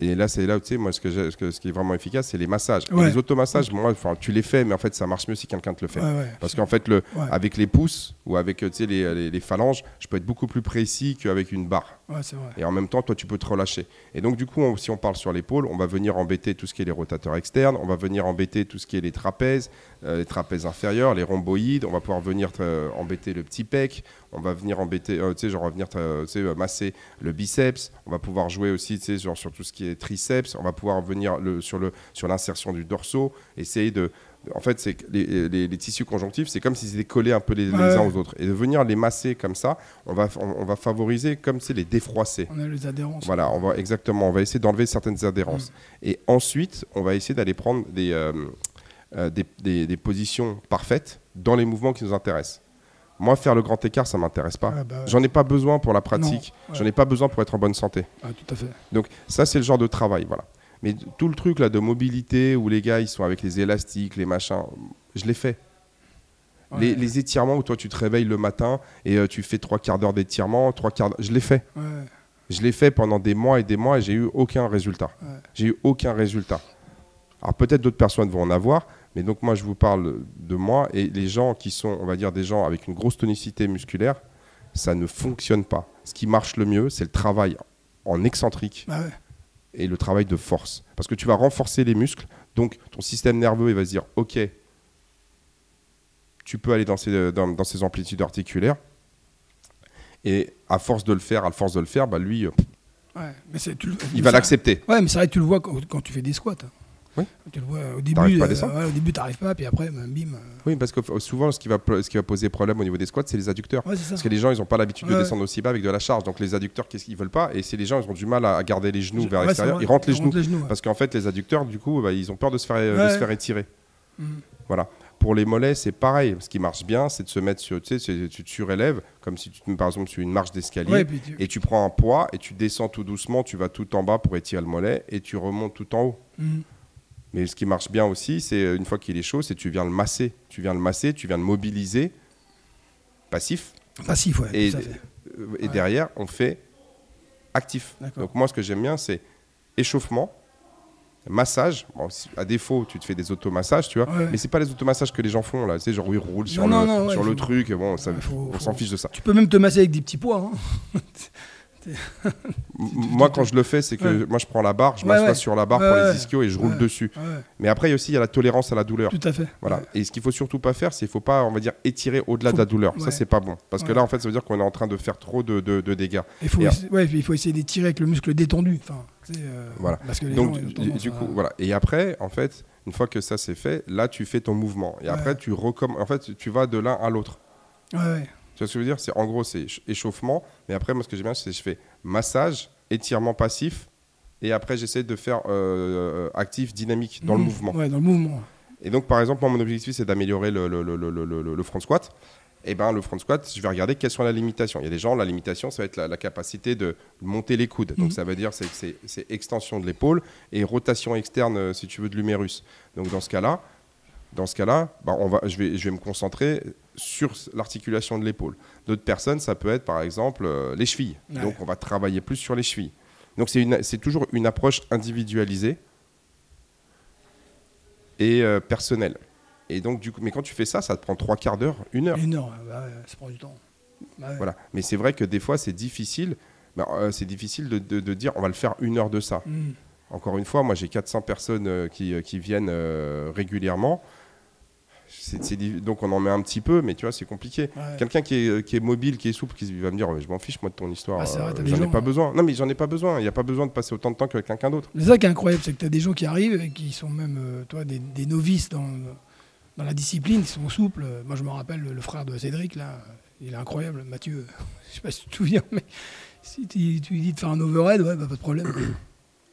[SPEAKER 1] Et là, c'est là où tu sais, moi, ce, que j'ai- ce, que- ce qui est vraiment efficace, c'est les massages.
[SPEAKER 2] Ouais.
[SPEAKER 1] les automassages, moi, tu les fais, mais en fait, ça marche mieux si quelqu'un te le fait.
[SPEAKER 2] Ouais, ouais.
[SPEAKER 1] Parce qu'en fait, le, avec les pouces ou avec les, les- les phalanges, je peux être beaucoup plus précis qu'avec une barre.
[SPEAKER 2] Vrai.
[SPEAKER 1] Et en même temps, toi, tu peux te relâcher. Et donc, du coup, on- si on parle sur l'épaule, on va venir embêter tout ce qui est les rotateurs externes, on va venir embêter tout ce qui est les trapèzes, les trapèzes inférieurs, les rhomboïdes, on va pouvoir venir euh, embêter le petit pec, on va venir embêter, euh, tu sais, genre, on va venir euh, euh, masser le biceps, on va pouvoir jouer aussi, tu sais, genre, sur tout ce qui est triceps, on va pouvoir venir le, sur le sur l'insertion du dorsaux, essayer de en fait, c'est les, les- les tissus conjonctifs, c'est comme s'ils étaient collés un peu les, les
[SPEAKER 2] Ouais.
[SPEAKER 1] uns aux autres. Et de venir les masser comme ça, on va, on, on va favoriser comme c'est les défroisser.
[SPEAKER 2] On a les adhérences.
[SPEAKER 1] Voilà, on va exactement, on va essayer d'enlever certaines adhérences.
[SPEAKER 2] Mm.
[SPEAKER 1] Et ensuite, on va essayer d'aller prendre des, euh, euh, des, des- des positions parfaites dans les mouvements qui nous intéressent. Moi, faire le grand écart, ça m'intéresse pas.
[SPEAKER 2] Ouais, bah ouais.
[SPEAKER 1] J'en ai pas besoin pour la pratique.
[SPEAKER 2] Ouais.
[SPEAKER 1] J'en ai pas besoin pour être en bonne santé.
[SPEAKER 2] Ah, tout à fait.
[SPEAKER 1] Donc ça, c'est le genre de travail, voilà. Mais tout le truc là de mobilité où les gars ils sont avec les élastiques, les machins, je l'ai fait.
[SPEAKER 2] Ouais.
[SPEAKER 1] Les, les étirements où toi tu te réveilles le matin et euh, tu fais trois quarts d'heure d'étirement, trois quarts, je l'ai fait.
[SPEAKER 2] Ouais.
[SPEAKER 1] Je l'ai fait pendant des mois et des mois et j'ai eu aucun résultat.
[SPEAKER 2] Ouais.
[SPEAKER 1] J'ai eu aucun résultat. Alors peut-être d'autres personnes vont en avoir, mais donc moi je vous parle de moi et les gens qui sont, on va dire, des gens avec une grosse tonicité musculaire, ça ne fonctionne pas. Ce qui marche le mieux, c'est le travail en excentrique
[SPEAKER 2] Bah ouais.
[SPEAKER 1] et le travail de force. Parce que tu vas renforcer les muscles, donc ton système nerveux il va se dire, ok, tu peux aller dans ces, dans, dans ces amplitudes articulaires. Et à force de le faire, à force de le faire, bah lui, euh,
[SPEAKER 2] Ouais. Mais c'est- tu le-
[SPEAKER 1] il va l'accepter.
[SPEAKER 2] Ouais, mais c'est vrai que tu le vois quand, quand tu fais des squats.
[SPEAKER 1] Oui.
[SPEAKER 2] Tu le vois au début.
[SPEAKER 1] pas à
[SPEAKER 2] euh, ouais, au début, t'arrives pas, puis après, ben, bim. euh,
[SPEAKER 1] Oui, parce que euh, souvent, ce qui va, ce qui va poser problème au niveau des squats, c'est les adducteurs.
[SPEAKER 2] Ouais.
[SPEAKER 1] Parce que les gens, ils n'ont pas l'habitude de descendre aussi bas avec de la charge. Donc les adducteurs, qu'est-ce qu'ils veulent pas? Et c'est les gens, ils ont du mal à garder les genoux vers l'extérieur. Ils rentrent les genoux. Parce qu'en fait, les adducteurs, du coup, bah, ils ont peur de se faire, de se faire étirer.
[SPEAKER 2] Mhm.
[SPEAKER 1] Voilà. Pour les mollets, c'est pareil. Ce qui marche bien, c'est de se mettre sur, tu sais, tu te surélèves, comme si tu te mets par exemple sur une marche d'escalier,
[SPEAKER 2] Ouais, puis tu-
[SPEAKER 1] et tu prends un poids et tu descends tout doucement, tu vas tout en bas pour étirer le mollet, et tu remontes tout en haut.
[SPEAKER 2] Mhm.
[SPEAKER 1] Mais ce qui marche bien aussi, c'est euh, une fois qu'il est chaud, c'est tu viens le masser. Tu viens le masser, tu viens le mobiliser, passif,
[SPEAKER 2] Passif, ouais.
[SPEAKER 1] et,
[SPEAKER 2] Ouais.
[SPEAKER 1] derrière, on fait actif. Donc moi, ce que j'aime bien, c'est échauffement, massage. Bon, à défaut, tu te fais des automassages, tu vois.
[SPEAKER 2] Ouais.
[SPEAKER 1] Mais c'est pas les automassages que les gens font là. Sais, genre où ils roulent sur
[SPEAKER 2] Non,
[SPEAKER 1] le,
[SPEAKER 2] non, non, ouais,
[SPEAKER 1] sur le
[SPEAKER 2] faut-
[SPEAKER 1] truc. Bon, ça,
[SPEAKER 2] Ouais, faut-
[SPEAKER 1] on
[SPEAKER 2] faut-
[SPEAKER 1] s'en fiche de ça.
[SPEAKER 2] Tu peux même te masser avec des petits poids. Hein.
[SPEAKER 1] Moi, quand je le fais, c'est que
[SPEAKER 2] Ouais.
[SPEAKER 1] moi, je prends la barre, je
[SPEAKER 2] Ouais,
[SPEAKER 1] m'assois
[SPEAKER 2] ouais.
[SPEAKER 1] sur la barre pour les ischios et je roule dessus. Mais après, aussi, il y a la tolérance à la douleur.
[SPEAKER 2] tout à fait.
[SPEAKER 1] Voilà. Et ce qu'il faut surtout pas faire, c'est qu'il faut pas, on va dire, étirer au-delà
[SPEAKER 2] Faut-
[SPEAKER 1] de la douleur. Ça, c'est pas bon. Parce que là, en fait, ça veut dire qu'on est en train de faire trop de, de- de dégâts.
[SPEAKER 2] Il faut,
[SPEAKER 1] Et
[SPEAKER 2] il faut essayer d'étirer avec le muscle détendu. Enfin, euh,
[SPEAKER 1] Voilà.
[SPEAKER 2] Parce que les
[SPEAKER 1] Donc,
[SPEAKER 2] gens,
[SPEAKER 1] du,
[SPEAKER 2] à-
[SPEAKER 1] coup, voilà. Et après, en fait, une fois que ça c'est fait, là, tu fais ton mouvement. Et après, tu recommences. En fait, tu vas de l'un à l'autre.
[SPEAKER 2] Ouais.
[SPEAKER 1] Tu vois ce que je veux dire? C'est en gros, c'est ch- échauffement. Mais après, moi, ce que j'aime bien, c'est que je fais massage, étirement passif. Et après, j'essaie de faire euh, actif, dynamique dans le
[SPEAKER 2] Mhm.
[SPEAKER 1] mouvement.
[SPEAKER 2] Ouais, dans le mouvement.
[SPEAKER 1] Et donc, par exemple, moi, mon objectif, c'est d'améliorer le, le, le, le, le- le- le front squat. Et ben, le front squat, je vais regarder quelles sont les limitations. Il y a des gens, la limitation, ça va être la, la capacité de monter les coudes. Donc,
[SPEAKER 2] Mhm.
[SPEAKER 1] ça veut dire c'est- c'est extension de l'épaule et rotation externe, euh, si tu veux, de l'humérus. Donc, dans ce cas-là, dans ce cas-là, bah, on va, je, vais, je vais me concentrer sur l'articulation de l'épaule. D'autres personnes, ça peut être par exemple euh, les chevilles.
[SPEAKER 2] Ouais.
[SPEAKER 1] Donc on va travailler plus sur les chevilles. Donc c'est toujours une approche individualisée et euh, personnelle. Et donc du coup, mais quand tu fais ça, ça te prend trois quarts d'heure, une heure.
[SPEAKER 2] Une heure, bah ça prend du temps. Bah ouais.
[SPEAKER 1] Voilà. Mais c'est vrai que des fois c'est difficile. bah, euh, c'est difficile de, de- de dire on va le faire une heure de ça.
[SPEAKER 2] Mhm.
[SPEAKER 1] Encore une fois, moi j'ai 400 personnes qui, qui viennent euh, donc on en met un petit peu, mais tu vois, c'est compliqué.
[SPEAKER 2] Ouais.
[SPEAKER 1] Quelqu'un qui est, qui est mobile, qui est souple, qui va me dire Je m'en fiche, moi, de ton histoire.
[SPEAKER 2] Ah,
[SPEAKER 1] euh, j'en ai
[SPEAKER 2] gens,
[SPEAKER 1] pas
[SPEAKER 2] hein.
[SPEAKER 1] besoin. Non, mais j'en ai pas besoin. Il n'y a pas besoin de passer autant de temps qu'avec quelqu'un d'autre.
[SPEAKER 2] C'est ça qui est incroyable, c'est que tu as des gens qui arrivent et qui sont même euh, toi, des, des novices dans, dans la discipline, qui sont souples. Moi, je me rappelle le, frère de Cédric, là, il est incroyable, Mathieu. Je sais pas si tu te souviens, mais si tu, tu lui dis de faire un overhead, ouais, bah, pas de problème.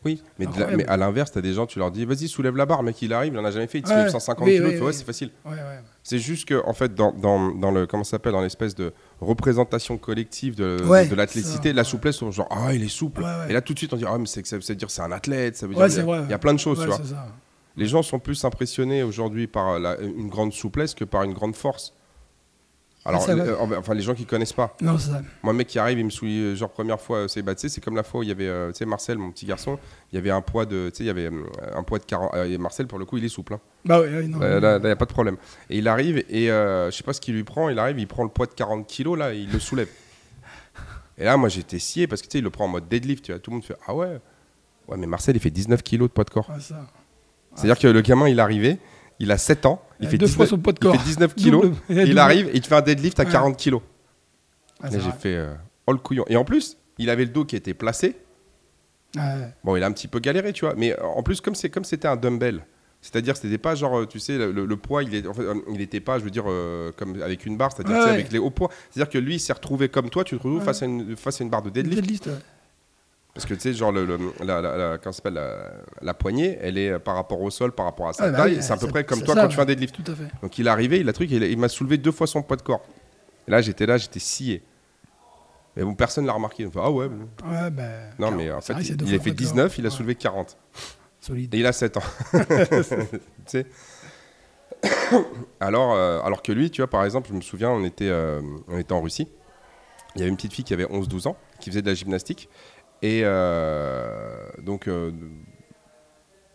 [SPEAKER 1] Oui, mais, de la-
[SPEAKER 2] Incroyable.
[SPEAKER 1] mais à l'inverse, tu as des gens, tu leur dis Vas-y, soulève la barre, mec, il arrive, il en a jamais fait, il te soulève 150
[SPEAKER 2] oui,
[SPEAKER 1] kilos,
[SPEAKER 2] oui,
[SPEAKER 1] tu vois, c'est facile. C'est juste que, en fait, dans, dans, dans le, comment s'appelle, dans l'espèce de représentation collective de, de, de l'athléticité, la souplesse, on genre, ah, il est souple. Et là, tout de suite, on dit, ah, mais ça veut dire c'est un athlète, ça veut dire, il y a-
[SPEAKER 2] vrai,
[SPEAKER 1] il y a plein de choses, tu vois. Les gens sont plus impressionnés aujourd'hui par la- une grande souplesse que par une grande force. Alors,
[SPEAKER 2] ça, ouais.
[SPEAKER 1] euh, enfin, les gens qui connaissent pas.
[SPEAKER 2] Non, c'est ça.
[SPEAKER 1] Moi, un mec qui arrive, il me souille, euh, genre première fois, euh, c'est bah, c'est comme la fois où il y avait, euh, tu sais, Marcel, mon petit garçon, il y avait un poids de, tu sais, il y avait euh, un poids de 40. euh, et Marcel, pour le coup, il est souple. hein.
[SPEAKER 2] Bah oui, oui, non.
[SPEAKER 1] Là, il n'y a pas de problème. Et il arrive, et je sais pas ce qu'il lui prend, il arrive, il prend le poids de 40 kilos, là, et il le soulève. Et là, moi, j'étais scié parce que tu sais, il le prend en mode deadlift, tu vois. Tout le monde fait Ah ouais Ouais, mais Marcel, il fait 19 kilos de poids de corps.
[SPEAKER 2] Ça.
[SPEAKER 1] C'est-à-dire que le gamin, il est arrivé, il a 7 ans, il, fait,
[SPEAKER 2] deux
[SPEAKER 1] 19,
[SPEAKER 2] fois son poids de
[SPEAKER 1] il fait
[SPEAKER 2] corps.
[SPEAKER 1] 19 kilos,
[SPEAKER 2] Double. Il a
[SPEAKER 1] il
[SPEAKER 2] double.
[SPEAKER 1] arrive et il te fait un deadlift à
[SPEAKER 2] Ouais.
[SPEAKER 1] 40 kilos.
[SPEAKER 2] Ah,
[SPEAKER 1] Et j'ai fait euh, Oh le couillon. Et en plus, il avait le dos qui était placé.
[SPEAKER 2] Ouais.
[SPEAKER 1] Bon, il a un petit peu galéré, tu vois. Mais euh, en plus, comme c'est comme c'était un dumbbell, c'est-à-dire que c'était pas genre, euh, tu sais, le, le poids, il est, en fait, euh, il était pas, je veux dire, euh, comme avec une barre, c'est-à-dire
[SPEAKER 2] Ouais,
[SPEAKER 1] avec les hauts poids. C'est-à-dire que lui, il s'est retrouvé comme toi, tu te retrouves face, à une, face à une barre de deadlift.
[SPEAKER 2] Deadlift, ouais.
[SPEAKER 1] Parce que tu sais, genre, le, le- la, la, la- comment ça s'appelle, la, la poignée, elle est euh, par rapport au sol, par rapport à sa
[SPEAKER 2] Ah, bah
[SPEAKER 1] taille.
[SPEAKER 2] oui,
[SPEAKER 1] c'est à peu près comme toi
[SPEAKER 2] ça,
[SPEAKER 1] quand tu fais un deadlift.
[SPEAKER 2] Tout à fait.
[SPEAKER 1] Donc il est arrivé, il a truc, il, il m'a soulevé deux fois son poids de corps. Et là, j'étais là, j'étais scié. Mais bon, personne l'a remarqué. Ah ouais. bon.
[SPEAKER 2] Ouais, bah,
[SPEAKER 1] Non, mais en fait,
[SPEAKER 2] vrai
[SPEAKER 1] il, a fait
[SPEAKER 2] le poids de
[SPEAKER 1] 19, il a
[SPEAKER 2] corps.
[SPEAKER 1] soulevé 40.
[SPEAKER 2] Ouais, Solide.
[SPEAKER 1] Et il a 7 ans. Tu sais alors, euh, alors que lui, tu vois, par exemple, je me souviens, on était, euh, on était en Russie. Il y avait une petite fille qui avait 11-12 ans, qui faisait de la gymnastique. Et euh, donc, euh,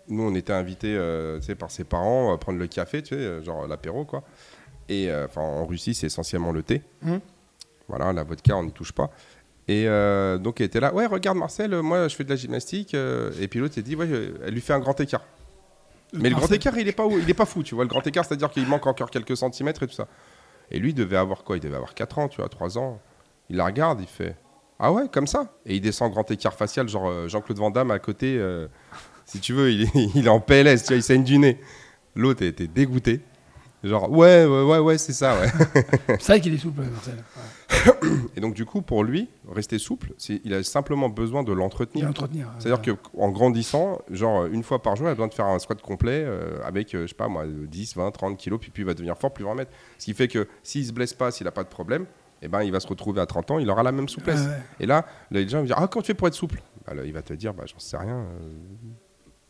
[SPEAKER 1] nous, on était invités euh, par ses parents à prendre le café, tu sais, genre l'apéro, quoi. Et en Russie, c'est essentiellement le thé.
[SPEAKER 2] Mhm.
[SPEAKER 1] Voilà, la vodka, on n'y touche pas. Et euh, donc, elle était là, ouais, regarde Marcel, moi, je fais de la gymnastique. et puis l'autre, elle dit, ouais, elle lui fait un grand écart. Mais le grand écart, il est pas, il est pas fou, tu vois. Le grand écart, c'est-à-dire qu'il manque encore quelques centimètres et tout ça. Et lui, il devait avoir quoi? Il devait avoir 4 ans, tu vois, 3 ans. Il la regarde, il fait Ah ouais, comme ça Et il descend grand écart facial, genre euh, Jean-Claude Van Damme à côté. euh, si tu veux, il est, il est en PLS, tu vois, il saigne du nez. L'autre était dégoûté. Genre, ouais, ouais, ouais, ouais, c'est ça, ouais.
[SPEAKER 2] C'est vrai qu'il est souple, Marcel. Ouais.
[SPEAKER 1] Et donc, du coup, pour lui, rester souple, il a simplement besoin de l'entretenir.
[SPEAKER 2] l'entretenir.
[SPEAKER 1] C'est-à-dire qu'en grandissant, genre une fois par jour, il a besoin de faire un squat complet euh, avec, euh, je sais pas moi, 10, 20, 30 kilos, puis puis il va devenir fort, plus il va en mettre. Ce qui fait que s'il se blesse pas, s'il n'a pas de problème, eh ben, il va se retrouver à 30 ans, il aura la même souplesse.
[SPEAKER 2] Ouais, ouais.
[SPEAKER 1] Et là, les gens vont dire Ah, comment tu fais pour être souple? Bah, là, Il va te dire Bah, j'en sais rien. euh.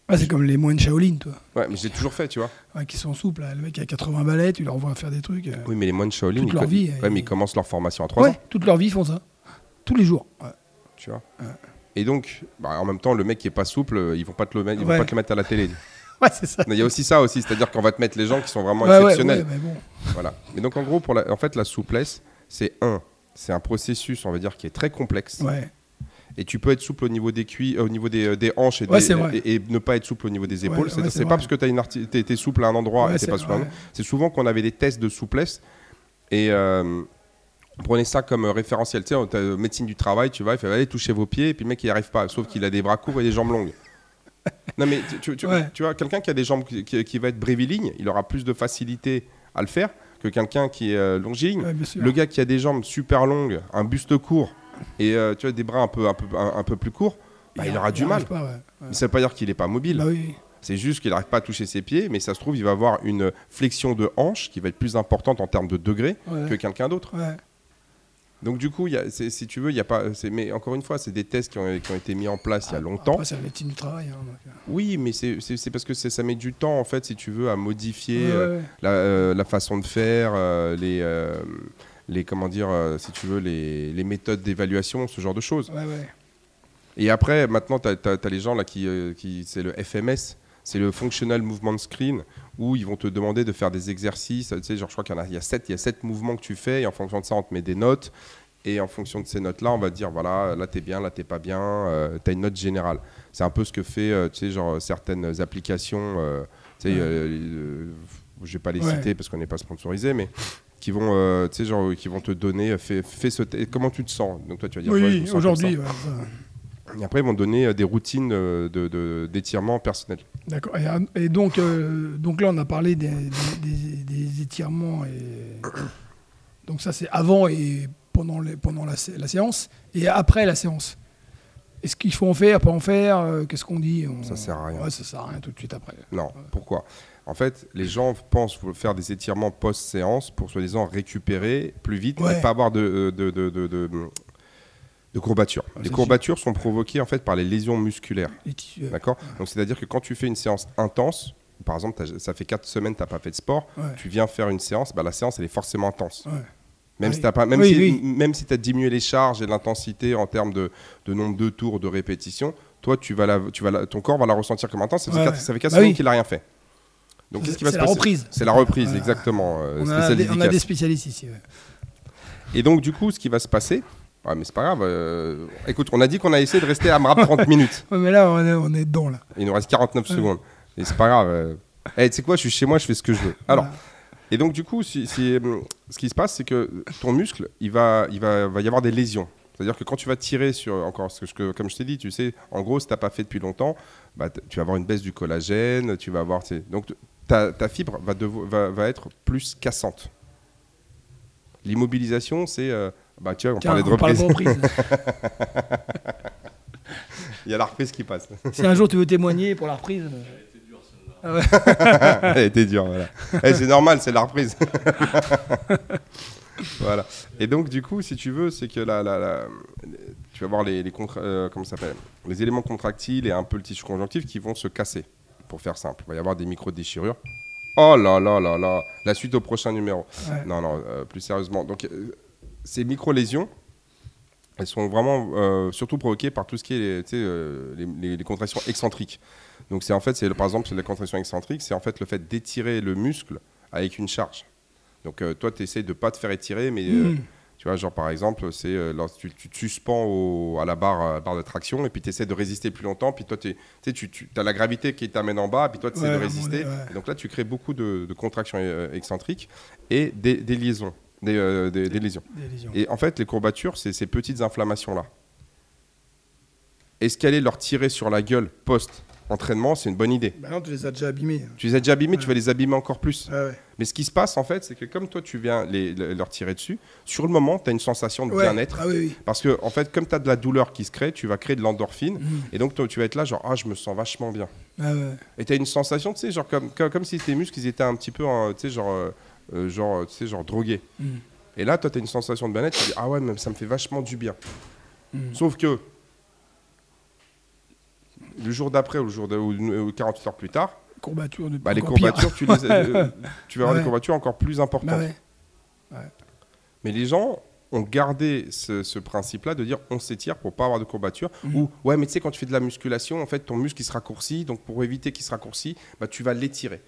[SPEAKER 2] Ah, c'est comme les moines Shaolin, toi.
[SPEAKER 1] Ouais, mais j'ai toujours fait, tu vois.
[SPEAKER 2] Ouais, qui sont souples. là. Le mec a 80 balais, tu leur envoies faire des trucs. euh,
[SPEAKER 1] Oui, mais les moines Shaolin,
[SPEAKER 2] Toute
[SPEAKER 1] ils,
[SPEAKER 2] leur vie,
[SPEAKER 1] ouais,
[SPEAKER 2] ils-
[SPEAKER 1] mais ils commencent leur formation à 3
[SPEAKER 2] ouais,
[SPEAKER 1] ans,
[SPEAKER 2] toute leur vie, ils font ça. Tous les jours. Ouais.
[SPEAKER 1] tu vois. Et donc, bah, en même temps, le mec qui est pas souple, euh, ils vont pas te le, ils vont pas te le mettre à la télé.
[SPEAKER 2] Ouais, c'est ça.
[SPEAKER 1] Il y a aussi ça aussi, c'est-à-dire qu'on va te mettre les gens qui sont vraiment
[SPEAKER 2] Ouais, ouais,
[SPEAKER 1] exceptionnels.
[SPEAKER 2] ouais, mais bon.
[SPEAKER 1] Voilà. Mais donc en gros, pour la, en fait, la souplesse, c'est un, c'est un processus, on va dire, qui est très complexe.
[SPEAKER 2] Ouais.
[SPEAKER 1] Et tu peux être souple au niveau des cuits, au niveau des, euh, des hanches et,
[SPEAKER 2] Ouais,
[SPEAKER 1] des-
[SPEAKER 2] c'est vrai.
[SPEAKER 1] et, et ne pas être souple au niveau des épaules.
[SPEAKER 2] ouais,
[SPEAKER 1] C'est- pas parce que tu t'es- t'es souple à un endroit et t'es pas souple. C'est souvent qu'on avait des tests de souplesse et euh, on prenait ça comme euh, référentiel. Tu sais, euh, médecine du travail, tu vois, il fait allez toucher vos pieds et puis le mec il n'y arrive pas, sauf qu'il a des bras courts et des jambes longues. non mais tu, tu- tu-
[SPEAKER 2] Ouais.
[SPEAKER 1] tu vois, quelqu'un qui a des jambes qui, qui- qui va être bréviligne, il aura plus de facilité à le faire que quelqu'un qui est euh, longiligne.
[SPEAKER 2] Ouais.
[SPEAKER 1] Le gars qui a des jambes super longues, un buste court et euh, tu vois, des bras un peu, un peu, un, un peu plus courts, bah, il, aura du mal.
[SPEAKER 2] arrive Pas, ouais. Ouais.
[SPEAKER 1] Mais ça veut pas dire qu'il n'est pas mobile.
[SPEAKER 2] Bah oui.
[SPEAKER 1] C'est juste qu'il n'arrive pas à toucher ses pieds, mais ça se trouve, il va avoir une flexion de hanche qui va être plus importante en termes de degré
[SPEAKER 2] Ouais.
[SPEAKER 1] que quelqu'un d'autre.
[SPEAKER 2] Ouais.
[SPEAKER 1] Donc du coup, y a- si tu veux, il y a pas. Mais encore une fois, c'est des tests qui ont, qui ont été mis en place il y a longtemps.
[SPEAKER 2] Après, c'est la médecine du travail. hein, donc, euh.
[SPEAKER 1] Oui, mais c'est parce que ça met du temps, en fait, si tu veux, à modifier
[SPEAKER 2] Ouais,
[SPEAKER 1] euh,
[SPEAKER 2] ouais.
[SPEAKER 1] la, euh, la façon de faire, euh, les, les comment dire, si tu veux, les, les méthodes d'évaluation, ce genre de choses.
[SPEAKER 2] Ouais.
[SPEAKER 1] Et après, maintenant, tu as, les gens là qui, qui c'est le FMS, c'est le Functional Movement Screen, où ils vont te demander de faire des exercices. Tu sais, genre, je crois qu'il y en a, il y a sept, il y a sept mouvements que tu fais, et en fonction de ça, on te met des notes. Et en fonction de ces notes-là, on va te dire, voilà, là, t'es bien, là, t'es pas bien, tu as une note générale. C'est un peu ce que fait, euh, tu sais, genre, certaines applications, euh, tu sais, euh, euh, je vais pas les
[SPEAKER 2] Ouais.
[SPEAKER 1] citer parce qu'on n'est pas sponsorisé, mais qui vont, euh, tu sais, genre, qui vont te donner, euh, fais, fais ce comment tu te sens? Donc toi, tu vas dire,
[SPEAKER 2] Oui, aujourd'hui.
[SPEAKER 1] ça.
[SPEAKER 2] ouais, ça.
[SPEAKER 1] Et après, ils vont donner euh, des routines euh, de- d'étirement personnel.
[SPEAKER 2] D'accord. Et, et donc, euh, donc là, on a parlé des, des- des- des étirements. Et... Donc ça, c'est avant et pendant, les- pendant la, sé- la séance. Et après la séance. Est-ce qu'il faut en faire, pas en faire euh, Qu'est-ce qu'on dit On-
[SPEAKER 1] Ça sert à rien.
[SPEAKER 2] Ouais, ça sert à rien tout de suite après.
[SPEAKER 1] Non, pourquoi? En fait, les gens pensent faire des étirements post-séance pour soi-disant récupérer plus vite
[SPEAKER 2] Ouais.
[SPEAKER 1] et pas avoir de, euh, de, de, de, de- courbatures.
[SPEAKER 2] Ouais,
[SPEAKER 1] les courbatures sont provoquées en fait par les lésions musculaires.
[SPEAKER 2] Euh,
[SPEAKER 1] D'accord Donc c'est-à-dire que quand tu fais une séance intense, par exemple, ça fait 4 semaines que tu n'as pas fait de sport,
[SPEAKER 2] ouais,
[SPEAKER 1] tu viens faire une séance, bah, la séance elle est forcément intense.
[SPEAKER 2] ouais.
[SPEAKER 1] Même
[SPEAKER 2] Oui.
[SPEAKER 1] si tu pas, même
[SPEAKER 2] Oui,
[SPEAKER 1] si,
[SPEAKER 2] oui.
[SPEAKER 1] même si as diminué les charges et l'intensité en termes de, de nombre de tours, de répétitions, toi tu vas la, tu vas la- ton corps va la ressentir comme intense. Ça fait
[SPEAKER 2] Ouais,
[SPEAKER 1] 4,
[SPEAKER 2] ouais.
[SPEAKER 1] ça fait quatre
[SPEAKER 2] Bah
[SPEAKER 1] semaines qu'il n'a rien fait. Donc qu'est-ce qui va
[SPEAKER 2] C'est
[SPEAKER 1] se
[SPEAKER 2] la
[SPEAKER 1] passer
[SPEAKER 2] reprise.
[SPEAKER 1] C'est la reprise,
[SPEAKER 2] Voilà.
[SPEAKER 1] exactement. euh,
[SPEAKER 2] On, a des, on a
[SPEAKER 1] dédicace.
[SPEAKER 2] des spécialistes ici.
[SPEAKER 1] Et donc du coup, ce qui va se passer, ouais, mais c'est pas grave. euh, écoute, on a dit qu'on a essayé de rester à Mrap 30 minutes.
[SPEAKER 2] Ouais, mais là, on est, on est dedans. Là.
[SPEAKER 1] Il nous reste 49
[SPEAKER 2] Ouais.
[SPEAKER 1] secondes. Et c'est pas grave. euh. Eh, tu sais quoi, je suis chez moi, je fais ce que je veux. Alors,
[SPEAKER 2] Voilà.
[SPEAKER 1] et donc du coup, si, si, hum, ce qui se passe, c'est que ton muscle, il va, il va, va y avoir des lésions. C'est-à-dire que quand tu vas tirer sur, encore, ce que comme je t'ai dit, tu sais, en gros, si t'as pas fait depuis longtemps, bah, tu vas avoir une baisse du collagène, tu vas avoir, donc ta, ta fibre va, devo- va, va être plus cassante. L'immobilisation, c'est, euh, bah tu vois, on
[SPEAKER 2] Tiens,
[SPEAKER 1] parlait de
[SPEAKER 2] on parle
[SPEAKER 1] reprise.
[SPEAKER 2] de reprise.
[SPEAKER 1] Il y a la reprise qui passe.
[SPEAKER 2] si un jour tu veux témoigner pour la reprise. euh,
[SPEAKER 1] Elle était dure, voilà. Eh, c'est normal, c'est la reprise. voilà. Et donc, du coup, si tu veux, c'est que la, la- la- tu vas voir les, les, contra- euh, comment ça s'appelle? Les éléments contractiles et un peu le tissu conjonctif qui vont se casser, pour faire simple. Il va y avoir des micro-déchirures. Oh là là là là La suite au prochain numéro.
[SPEAKER 2] Ouais.
[SPEAKER 1] Non, non, euh, plus sérieusement. Donc, euh, ces micro-lésions, elles sont vraiment euh, surtout provoquées par tout ce qui est euh, les, les- les contractions excentriques. Donc, c'est en fait, c'est par exemple, c'est la contraction excentrique, c'est en fait le fait d'étirer le muscle avec une charge. Donc, euh, toi, tu essaies de ne pas te faire étirer, mais euh,
[SPEAKER 2] Mm.
[SPEAKER 1] tu vois, genre par exemple, c'est lorsque tu, tu te suspends au- à la barre, barre de traction et puis tu essaies de résister plus longtemps. Puis toi, tu as la gravité qui t'amène en bas, puis toi, tu essaies
[SPEAKER 2] Ouais,
[SPEAKER 1] de résister.
[SPEAKER 2] ouais.
[SPEAKER 1] Et donc là, tu crées beaucoup de, de contractions excentriques et des, des liaisons, des, euh, des- des lésions.
[SPEAKER 2] Des lésions.
[SPEAKER 1] Et en fait, les courbatures, c'est ces petites inflammations-là. Est-ce qu'aller leur tirer sur la gueule post-entraînement, c'est une bonne idée
[SPEAKER 2] Bah non, tu les as déjà abîmés.
[SPEAKER 1] Tu les as déjà abîmés, tu vas les abîmer encore plus.
[SPEAKER 2] Ouais, ouais.
[SPEAKER 1] Mais ce qui se passe, en fait, c'est que comme toi, tu viens les, les- leur tirer dessus, sur le moment, tu as une sensation de bien-être.
[SPEAKER 2] Ah oui, oui.
[SPEAKER 1] Parce que, en fait, comme tu as de la douleur qui se crée, tu vas créer de l'endorphine.
[SPEAKER 2] Mm.
[SPEAKER 1] Et donc, toi, tu vas être là, genre, ah, je me sens vachement bien.
[SPEAKER 2] Ah ouais.
[SPEAKER 1] Et tu as une sensation, tu sais, genre, comme, comme, comme si tes muscles, ils étaient un petit peu, tu sais, genre, euh, euh, genre, tu sais, genre drogués.
[SPEAKER 2] Mm.
[SPEAKER 1] Et là, toi, tu as une sensation de bien-être, tu dis, ah ouais, mais ça me fait vachement du bien.
[SPEAKER 2] Mm.
[SPEAKER 1] Sauf que, le jour d'après ou le jour de, ou, ou 48 heures plus tard,
[SPEAKER 2] Courbature de
[SPEAKER 1] bah, les courbatures, tu, les, euh, tu vas avoir
[SPEAKER 2] Ouais.
[SPEAKER 1] des courbatures encore plus importantes.
[SPEAKER 2] Bah ouais.
[SPEAKER 1] Mais les gens ont gardé ce, ce principe-là de dire on s'étire pour pas avoir de courbatures.
[SPEAKER 2] Mhm.
[SPEAKER 1] Ou ouais, mais tu sais, quand tu fais de la musculation, en fait, ton muscle il se raccourcit. Donc pour éviter qu'il se raccourcit, bah, tu vas l'étirer.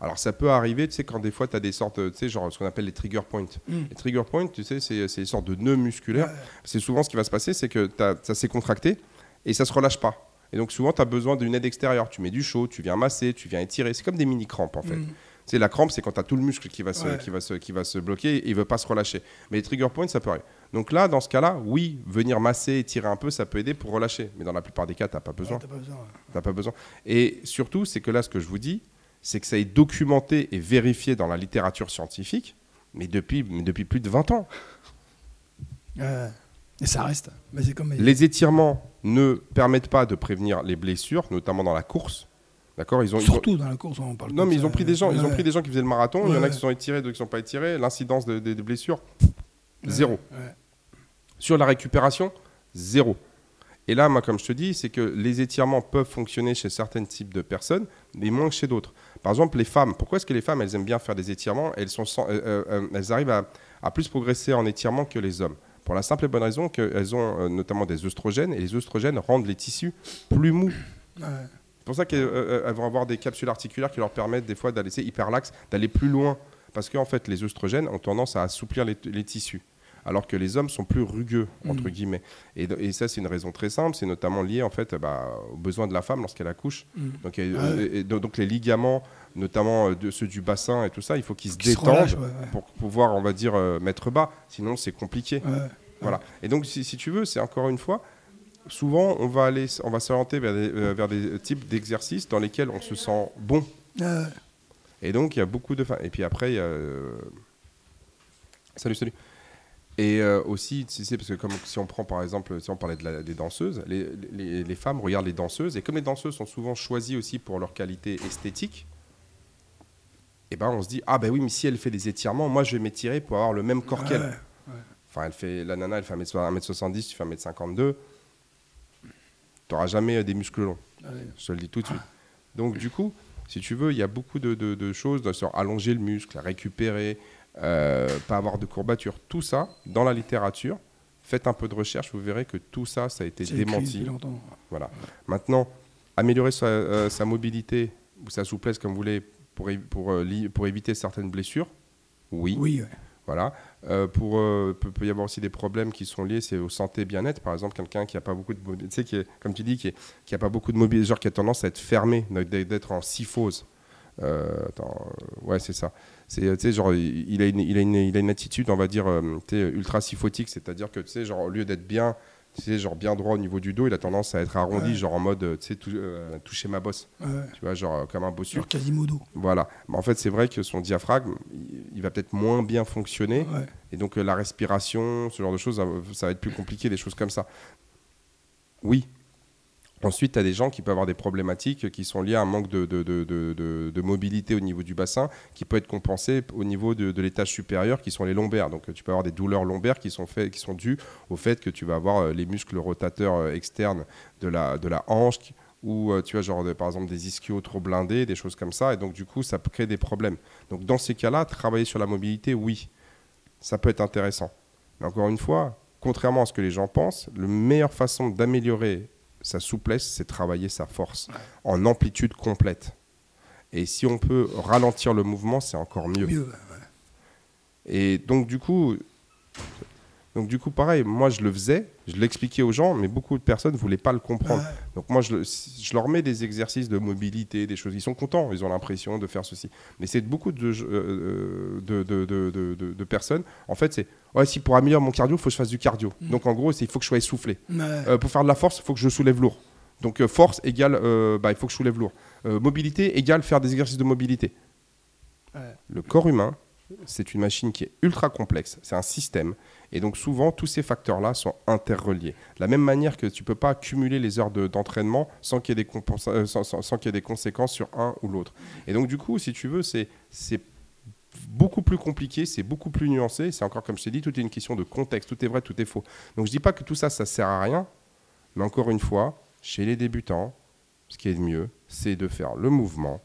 [SPEAKER 1] Alors ça peut arriver, tu sais, quand des fois tu as des sortes, tu sais, genre ce qu'on appelle les trigger points.
[SPEAKER 2] Mm.
[SPEAKER 1] Les trigger points, tu sais, c'est c'est des sortes de nœuds musculaires.
[SPEAKER 2] Ouais.
[SPEAKER 1] C'est souvent ce qui va se passer, c'est que ça s'est contracté et ça se relâche pas. Et donc souvent, tu as besoin d'une aide extérieure. Tu mets du chaud, tu viens masser, tu viens étirer. C'est comme des mini-crampes en fait.
[SPEAKER 2] Mm.
[SPEAKER 1] Tu sais, la crampe, c'est quand tu as tout le muscle qui va, se,
[SPEAKER 2] Ouais.
[SPEAKER 1] qui, va se, qui va se bloquer et il veut pas se relâcher. Mais les trigger points, ça peut arriver. Donc là, dans ce cas-là, oui, venir masser et tirer un peu, ça peut aider pour relâcher. Mais dans la plupart des cas, tu pas besoin.
[SPEAKER 2] Ouais, t'as pas besoin. ouais.
[SPEAKER 1] T'as pas besoin. Et surtout, c'est que là, ce que je vous dis, c'est que ça est documenté et vérifié dans la littérature scientifique, mais depuis, mais depuis plus de 20 ans.
[SPEAKER 2] Ouais. Et ça reste. Comme.
[SPEAKER 1] Les étirements ne permettent pas de prévenir les blessures, notamment dans la course. D'accord ils ont, ils ont-
[SPEAKER 2] Surtout dans la course, on parle.
[SPEAKER 1] Non, mais ils ont pris des gens,
[SPEAKER 2] ouais,
[SPEAKER 1] ils ont
[SPEAKER 2] ouais.
[SPEAKER 1] pris des gens qui faisaient le marathon. il y en a qui sont étirés, d'autres qui ne sont pas étirés. L'incidence de- des blessures, zéro. Sur la récupération, zéro. Et là, moi, comme je te dis, c'est que les étirements peuvent fonctionner chez certains types de personnes, mais moins que chez d'autres. Par exemple, les femmes. Pourquoi est-ce que les femmes, elles aiment bien faire des étirements elles, sont sans- euh, euh, euh, elles arrivent à, à plus progresser en étirement que les hommes? Pour la simple et bonne raison qu'elles ont euh, notamment des œstrogènes, et les œstrogènes rendent les tissus plus mous.
[SPEAKER 2] Ouais.
[SPEAKER 1] C'est pour ça qu'elles elles vont avoir des capsules articulaires qui leur permettent des fois d'aller hyper lax, d'aller plus loin. Parce qu'en fait, les œstrogènes ont tendance à assouplir les, les tissus. Alors que les hommes sont plus rugueux, entre
[SPEAKER 2] Mm.
[SPEAKER 1] guillemets. Et, et ça, c'est une raison très simple, c'est notamment lié en fait bah, aux besoins de la femme lorsqu'elle accouche.
[SPEAKER 2] Mm.
[SPEAKER 1] Donc, et-
[SPEAKER 2] Ah ouais.
[SPEAKER 1] et- et donc les ligaments, notamment euh, de ceux du bassin et tout ça, il faut qu'ils se détendent
[SPEAKER 2] relâche, ouais, ouais.
[SPEAKER 1] pour pouvoir, on va dire, euh, mettre bas. Sinon, c'est compliqué.
[SPEAKER 2] Ouais.
[SPEAKER 1] Voilà. Et donc, si, si tu veux, c'est encore une fois, souvent, on va aller, on va s'orienter vers des, euh, vers des types d'exercices dans lesquels on se sent bon.
[SPEAKER 2] Ouais.
[SPEAKER 1] Et donc, il y a beaucoup de femmes. Et puis après, il y a. Salut, salut. Et euh, aussi, tu sais, parce que comme si on prend par exemple, si on parlait de la- des danseuses, les, les- les femmes regardent les danseuses, et comme les danseuses sont souvent choisies aussi pour leur qualité esthétique, et ben on se dit, ah ben oui, mais si elle fait des étirements, moi je vais m'étirer pour avoir le même corps qu'elle.
[SPEAKER 2] Ouais.
[SPEAKER 1] Enfin, elle fait, la nana, elle fait 1m70, tu fais 1m52. Tu n'auras jamais euh, des muscles longs.
[SPEAKER 2] Ouais.
[SPEAKER 1] Je te le dis tout de suite. Donc, du coup, si tu veux, il y a beaucoup de, de- de choses sur allonger le muscle, récupérer, euh, pas avoir de courbature. Tout ça, dans la littérature, faites un peu de recherche, vous verrez que tout ça, ça a été démenti. Voilà. Maintenant, améliorer sa, euh, sa mobilité ou sa souplesse, comme vous voulez, pour, pour, euh, pour éviter certaines blessures, oui.
[SPEAKER 2] Oui, ouais.
[SPEAKER 1] Voilà. Euh, pour, euh, peut, peut y avoir aussi des problèmes qui sont liés c'est au santé bien-être. Par exemple, quelqu'un qui a pas beaucoup de mobilité, tu sais, qui est, comme tu dis, qui, est- qui a pas beaucoup de mobilité, genre qui a tendance à être fermé, d'être en syphose. Euh, attends, euh, ouais, c'est ça. C'est, euh, genre, il a, une, il, a une, il a une attitude, on va dire, ultra syphotique, c'est-à-dire que, tu sais, genre, au lieu d'être bien, tu sais, genre bien droit au niveau du dos, il a tendance à être arrondi,
[SPEAKER 2] Ouais.
[SPEAKER 1] genre en mode, tu sais, tou- euh, toucher ma bosse,
[SPEAKER 2] Ouais.
[SPEAKER 1] tu vois, genre euh, comme un bossu.
[SPEAKER 2] Sur Quasimodo.
[SPEAKER 1] Voilà. Mais en fait, c'est vrai que son diaphragme, il, va peut-être moins bien fonctionner.
[SPEAKER 2] Ouais.
[SPEAKER 1] Et donc euh, la respiration, ce genre de choses, ça va être plus compliqué, des choses comme ça. Oui. Ensuite, tu as des gens qui peuvent avoir des problématiques qui sont liées à un manque de, mobilité au niveau du bassin, qui peut être compensé au niveau de, l'étage supérieur, qui sont les lombaires. Donc tu peux avoir des douleurs lombaires qui sont, dues au fait que tu vas avoir euh, les muscles rotateurs euh, externes de la, hanche, ou euh, tu vois, genre, par exemple, des ischios trop blindés, des choses comme ça. Et donc, du coup, ça créer des problèmes. Donc, dans ces cas-là, travailler sur la mobilité, oui, ça peut être intéressant. Mais encore une fois, contrairement à ce que les gens pensent, la meilleure façon d'améliorer sa souplesse, c'est travailler sa force en amplitude complète. Et si on peut ralentir le mouvement, c'est encore mieux.
[SPEAKER 2] Mieux.
[SPEAKER 1] Et donc du coup, donc du coup, pareil, moi je le faisais, je l'expliquais aux gens, mais beaucoup de personnes ne voulaient pas le comprendre. Donc moi, je, le- je leur mets des exercices de mobilité, des choses. Ils sont contents, ils ont l'impression de faire ceci. Mais c'est beaucoup de, euh, de, de, de- de- de- de personnes. En fait, c'est ouais, si pour améliorer mon cardio, il faut que je fasse du cardio.
[SPEAKER 2] Mm.
[SPEAKER 1] Donc en gros, c'est il faut que je sois essoufflé. Euh, pour faire de la force, il faut que je soulève lourd. Donc euh, force égale, euh, bah, il faut que je soulève lourd. Euh, mobilité égale faire des exercices de mobilité.
[SPEAKER 2] Ouais.
[SPEAKER 1] Le corps humain, c'est une machine qui est ultra complexe, c'est un système. Et donc souvent, tous ces facteurs-là sont interreliés. De la même manière que tu ne peux pas cumuler les heures de- d'entraînement sans qu'il y, ait des euh, sans, qu'il y ait des conséquences sur un ou l'autre. Et donc du coup, si tu veux, c'est beaucoup plus compliqué, c'est beaucoup plus nuancé. C'est encore comme je t'ai dit, tout est une question de contexte, tout est vrai, tout est faux. Donc je dis pas que tout ça, ça sert à rien, mais encore une fois, chez les débutants, ce qui est le mieux, c'est de faire le mouvement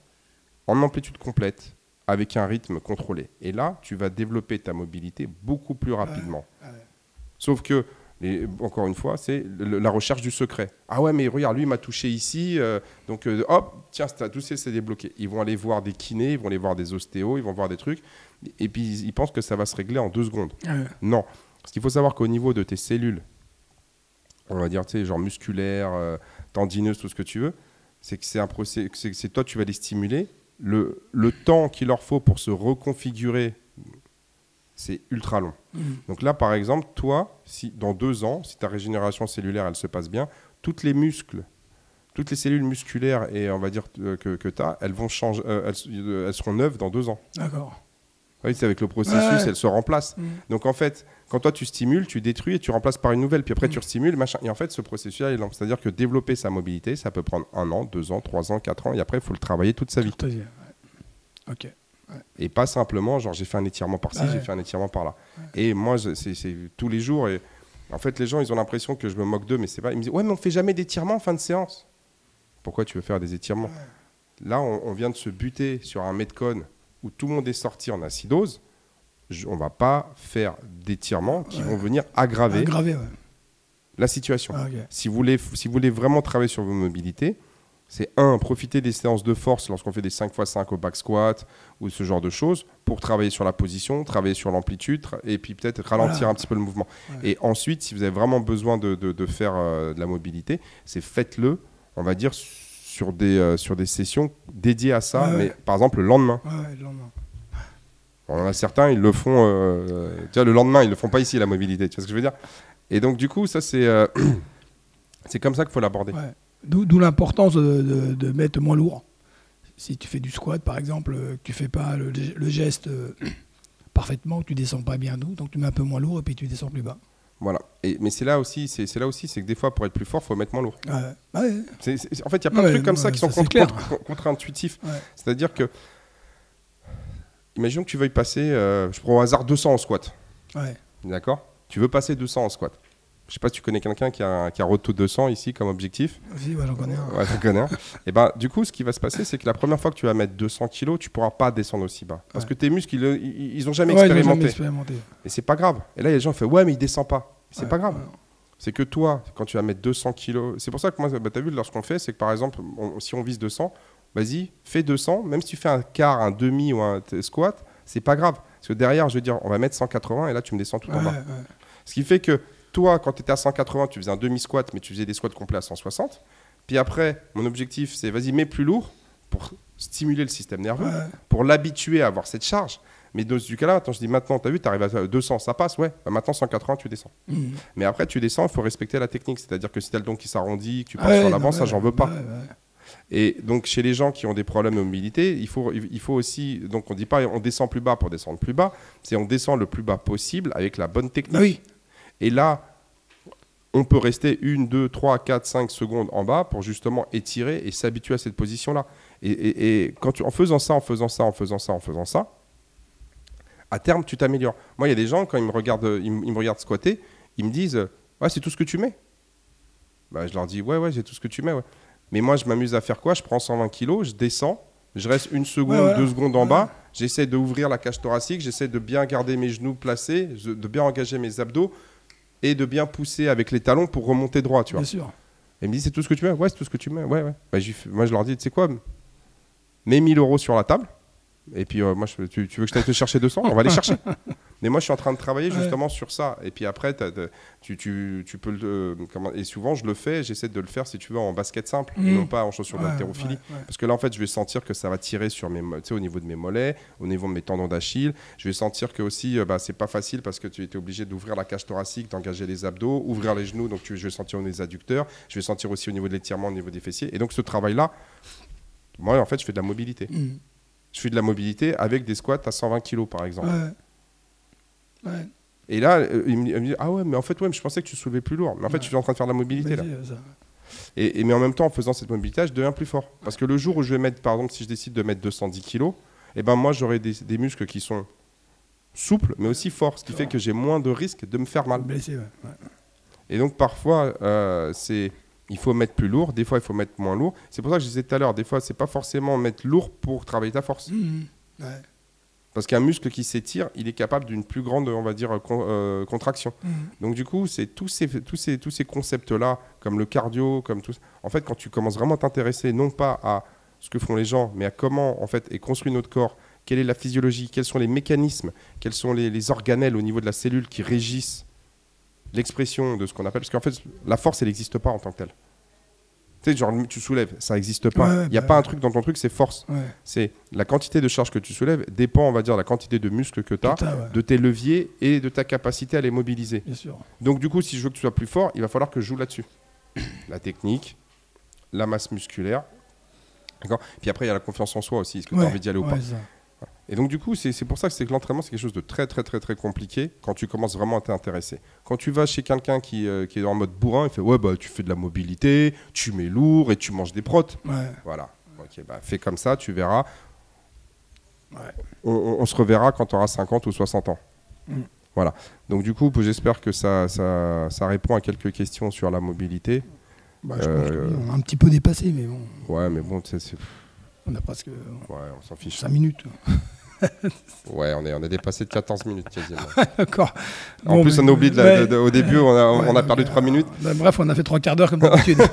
[SPEAKER 1] en amplitude complète avec un rythme contrôlé. Et là, tu vas développer ta mobilité beaucoup plus rapidement.
[SPEAKER 2] ouais.
[SPEAKER 1] Sauf que, encore une fois, c'est la recherche du secret. Ah ouais, mais regarde, lui, il m'a touché ici, euh, donc euh, hop, tiens, tout ça, c'est débloqué. Ils vont aller voir des kinés, ils vont aller voir des ostéos, ils vont voir des trucs, et puis ils, pensent que ça va se régler en deux secondes.
[SPEAKER 2] Ouais.
[SPEAKER 1] Non. Parce qu'il faut savoir qu'au niveau de tes cellules, on va dire, tu sais, genre musculaires, euh, tendineuses, tout ce que tu veux, c'est que c'est un procès, c'est toi, tu vas les stimuler. Le, le temps qu'il leur faut pour se reconfigurer, c'est ultra long.
[SPEAKER 2] Mhm.
[SPEAKER 1] Donc là, par exemple, toi, si dans deux ans, si ta régénération cellulaire, elle se passe bien, toutes les muscles, toutes les cellules musculaires et on va dire euh, que, que tu as, elles vont changer, euh, elles, euh, elles seront neuves dans deux ans.
[SPEAKER 2] D'accord.
[SPEAKER 1] Oui, c'est avec le processus,
[SPEAKER 2] Ouais.
[SPEAKER 1] elles se remplacent.
[SPEAKER 2] Mhm.
[SPEAKER 1] Donc en fait, quand toi tu stimules, tu détruis et tu remplaces par une nouvelle, puis après tu restimules, machin. Et en fait, ce processus-là est lent. C'est-à-dire que développer sa mobilité, ça peut prendre un an, deux ans, trois ans, quatre ans, et après, il faut le travailler toute sa vie.
[SPEAKER 2] Tout ouais. Ok.
[SPEAKER 1] Et pas simplement, genre j'ai fait un étirement par-ci, j'ai fait un étirement par-là. Et moi, c'est c'est tous les jours. Et en fait, les gens, ils ont l'impression que je me moque d'eux, mais c'est pas. Ils me disent Ouais, mais on fait jamais d'étirement en fin de séance. Pourquoi tu veux faire des étirements? Là, on, on vient de se buter sur un Metcon où tout le monde est sorti en acidose. On va pas faire d'étirements qui vont venir aggraver
[SPEAKER 2] ouais.
[SPEAKER 1] la situation.
[SPEAKER 2] Ah.
[SPEAKER 1] Si vous, voulez, si vous voulez vraiment travailler sur vos mobilités, c'est un, profiter des séances de force lorsqu'on fait des 5 x 5 au back squat ou ce genre de choses pour travailler sur la position, travailler sur l'amplitude et puis peut-être ralentir un petit peu le mouvement. Et ensuite, si vous avez vraiment besoin de, de, faire euh, de la mobilité, c'est faites-le, on va dire, sur des, euh, sur des sessions dédiées à ça, mais par exemple le lendemain.
[SPEAKER 2] le lendemain.
[SPEAKER 1] On a certains, ils le font euh, tu vois, le lendemain, ils le font pas ici la mobilité, tu vois ce que je veux dire? Et donc du coup, ça c'est c'est comme ça qu'il faut l'aborder.
[SPEAKER 2] D'où l'importance de, mettre moins lourd. Si tu fais du squat, par exemple, euh, tu fais pas le, geste euh, parfaitement, tu descends pas bien doux, donc tu mets un peu moins lourd et puis tu descends plus bas.
[SPEAKER 1] Voilà. Et, mais c'est là aussi, c'est là aussi, c'est que des fois, pour être plus fort, il faut mettre moins lourd.
[SPEAKER 2] Ouais.
[SPEAKER 1] en fait, il y a plein de trucs comme ça qui sont contre-intuitifs. C'est-à-dire que, imaginons que tu veuilles passer, euh, je prends au hasard 200 en squat. D'accord? Tu veux passer 200 en squat. Je sais pas si tu connais quelqu'un qui a, qui a Road 200 ici comme objectif.
[SPEAKER 2] Oui, j'en connais un.
[SPEAKER 1] Ouais, connais un. Et ben, du coup, ce qui va se passer, c'est que la première fois que tu vas mettre 200 kilos, tu pourras pas descendre aussi bas. Parce que tes muscles, ils, ils, ont jamais expérimenté.
[SPEAKER 2] expérimenté.
[SPEAKER 1] Et c'est pas grave. Et là, il y a des gens qui font Ouais, mais il descend pas. C'est pas grave. C'est que toi, quand tu vas mettre 200 kilos, c'est pour ça que moi, bah, tu as vu, lorsqu'on fait, c'est que par exemple, si on vise 200, vas-y, fais 200, même si tu fais un quart, un demi ou un squat, c'est pas grave. Parce que derrière, je veux dire, on va mettre 180 et là, tu me descends tout en bas. Ce qui fait que toi, quand tu étais à 180, tu faisais un demi-squat, mais tu faisais des squats complets à 160. Puis après, mon objectif, c'est vas-y, mets plus lourd pour stimuler le système nerveux, pour l'habituer à avoir cette charge. Mais dans ce cas-là, je dis maintenant, tu as vu, tu arrives à 200, ça passe, ouais. Bah, maintenant, 180, tu descends. Mmh. Mais après, tu descends, il faut respecter la technique. C'est-à-dire que si tu as le don qui s'arrondit, que tu passes sur l'avant, ça, j'en veux pas. Et donc, chez les gens qui ont des problèmes de mobilité, il faut, il faut aussi. Donc, on dit pas on descend plus bas pour descendre plus bas, c'est on descend le plus bas possible avec la bonne technique.
[SPEAKER 2] Oui.
[SPEAKER 1] Et là, on peut rester une, deux, trois, quatre, cinq secondes en bas pour justement étirer et s'habituer à cette position-là. Et, quand tu, en faisant ça, en faisant ça, en faisant ça, en faisant ça, à terme, tu t'améliores. Moi, il y a des gens, quand ils me regardent, ils, me regardent squatter, ils me disent Ouais, c'est tout ce que tu mets. Bah, je leur dis Ouais, ouais, c'est tout ce que tu mets. Mais moi, je m'amuse à faire quoi? Je prends 120 kilos, je descends, je reste une seconde, deux secondes en bas, j'essaie d'ouvrir la cage thoracique, j'essaie de bien garder mes genoux placés, de bien engager mes abdos et de bien pousser avec les talons pour remonter droit, tu vois.
[SPEAKER 2] Bien sûr.
[SPEAKER 1] Et il me dit, c'est tout ce que tu mets Ouais, c'est tout ce que tu mets. Ouais, ouais. Bah, moi, je leur dis, tu sais quoi Mets 1000 euros sur la table. Et puis, euh, moi, tu, veux que je t'aille te chercher 200 On va les chercher. Mais moi, je suis en train de travailler justement sur ça. Et puis après, tu, tu, peux le. Comment, et souvent, je le fais, j'essaie de le faire, si tu veux, en basket simple, et non mmh. pas en chaussures d'haltérophilie. Parce que là, en fait, je vais sentir que ça va tirer sur mes, au niveau de mes mollets, au niveau de mes tendons d'Achille. Je vais sentir que aussi, euh, bah, c'est pas facile parce que tu étais obligé d'ouvrir la cage thoracique, d'engager les abdos, ouvrir les genoux, donc je vais sentir au niveau des adducteurs. Je vais sentir aussi au niveau de l'étirement, au niveau des fessiers. Et donc, ce travail-là, moi, en fait, je fais de la mobilité. Mmh. Je fais de la mobilité avec des squats à 120 kg, par exemple. Et là, euh, il me dit Ah ouais, mais en fait, ouais, je pensais que tu soulevais plus lourd. Mais en fait, tu je suis en train de faire de la mobilité là. Et, mais en même temps, en faisant cette mobilité, je deviens plus fort. Parce que le jour où je vais mettre, par exemple, si je décide de mettre 210 kg, et ben moi, j'aurai des, muscles qui sont souples, mais aussi forts, ce qui fait que j'ai moins de risques de me faire mal. Et donc, parfois, euh, c'est il faut mettre plus lourd, des fois il faut mettre moins lourd. C'est pour ça que je disais tout à l'heure, des fois c'est pas forcément mettre lourd pour travailler ta force. Mmh, mmh. Parce qu'un muscle qui s'étire, il est capable d'une plus grande, on va dire, euh, contraction. Mmh. Donc du coup, c'est tous ces, tous ces, tous ces concepts-là, comme le cardio, comme tout. En fait, quand tu commences vraiment à t'intéresser, non pas à ce que font les gens, mais à comment en fait est construit notre corps, quelle est la physiologie, quels sont les mécanismes, quels sont les, les organelles au niveau de la cellule qui régissent l'expression de ce qu'on appelle. Parce qu'en fait, la force, elle n'existe pas en tant que telle. Tu sais, genre, tu soulèves, ça n'existe pas. Il n'y a bah pas un truc dans ton truc, c'est force. C'est la quantité de charge que tu soulèves dépend, on va dire, de la quantité de muscles que tu as, de tes leviers et de ta capacité à les mobiliser. Donc, du coup, si je veux que tu sois plus fort, il va falloir que je joue là-dessus. la technique, la masse musculaire. D'accord? Puis après, il y a la confiance en soi aussi. Est-ce que tu as envie d'y aller ou pas? Et donc, du coup, c'est pour ça que, que l'entraînement, c'est quelque chose de très, très, très, très compliqué quand tu commences vraiment à t'intéresser. Quand tu vas chez quelqu'un qui, euh, qui, est en mode bourrin, il fait Ouais, bah, tu fais de la mobilité, tu mets lourd et tu manges des protes. Voilà. Ok, bah, fais comme ça, tu verras. On, se reverra quand tu auras 50 ou 60 ans. Mm. Voilà. Donc, du coup, j'espère que ça, ça, ça, répond à quelques questions sur la mobilité.
[SPEAKER 2] Bah, je euh, a un petit peu dépassé, mais bon.
[SPEAKER 1] Ouais, mais bon, c'est.
[SPEAKER 2] On a presque.
[SPEAKER 1] Ouais, on s'en fiche.
[SPEAKER 2] 5 minutes.
[SPEAKER 1] Ouais, on est, on est dépassé de 14 minutes quasiment.
[SPEAKER 2] D'accord.
[SPEAKER 1] En
[SPEAKER 2] Bon,
[SPEAKER 1] plus,
[SPEAKER 2] mais-
[SPEAKER 1] on a oublié de la-
[SPEAKER 2] ouais.
[SPEAKER 1] de- de- au début, on a, on a perdu
[SPEAKER 2] euh,
[SPEAKER 1] 3 minutes.
[SPEAKER 2] bah, bref, on a fait trois quarts d'heure comme d'habitude.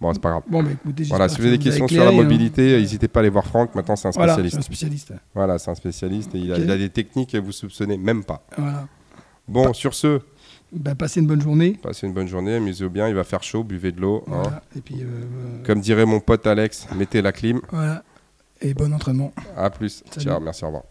[SPEAKER 1] Bon, c'est pas grave.
[SPEAKER 2] bon, bah, écoutez,
[SPEAKER 1] Voilà, si vous avez des questions
[SPEAKER 2] a
[SPEAKER 1] sur la
[SPEAKER 2] hein.
[SPEAKER 1] mobilité, n'hésitez pas à aller voir Franck. Maintenant, c'est un
[SPEAKER 2] Voilà,
[SPEAKER 1] spécialiste.
[SPEAKER 2] suis un spécialiste.
[SPEAKER 1] Voilà, c'est un spécialiste et il a, il a des techniques que vous soupçonnez même pas.
[SPEAKER 2] Voilà.
[SPEAKER 1] Bon, sur ce,
[SPEAKER 2] Bah, passez une bonne journée.
[SPEAKER 1] passez une bonne journée, amusez-vous bien. Il va faire chaud, buvez de l'eau. hein.
[SPEAKER 2] Voilà. Et puis, euh, euh,
[SPEAKER 1] Comme dirait mon pote Alex, mettez la clim.
[SPEAKER 2] voilà. Et bon entraînement.
[SPEAKER 1] À plus.
[SPEAKER 2] Salut.
[SPEAKER 1] Ciao, merci, au revoir.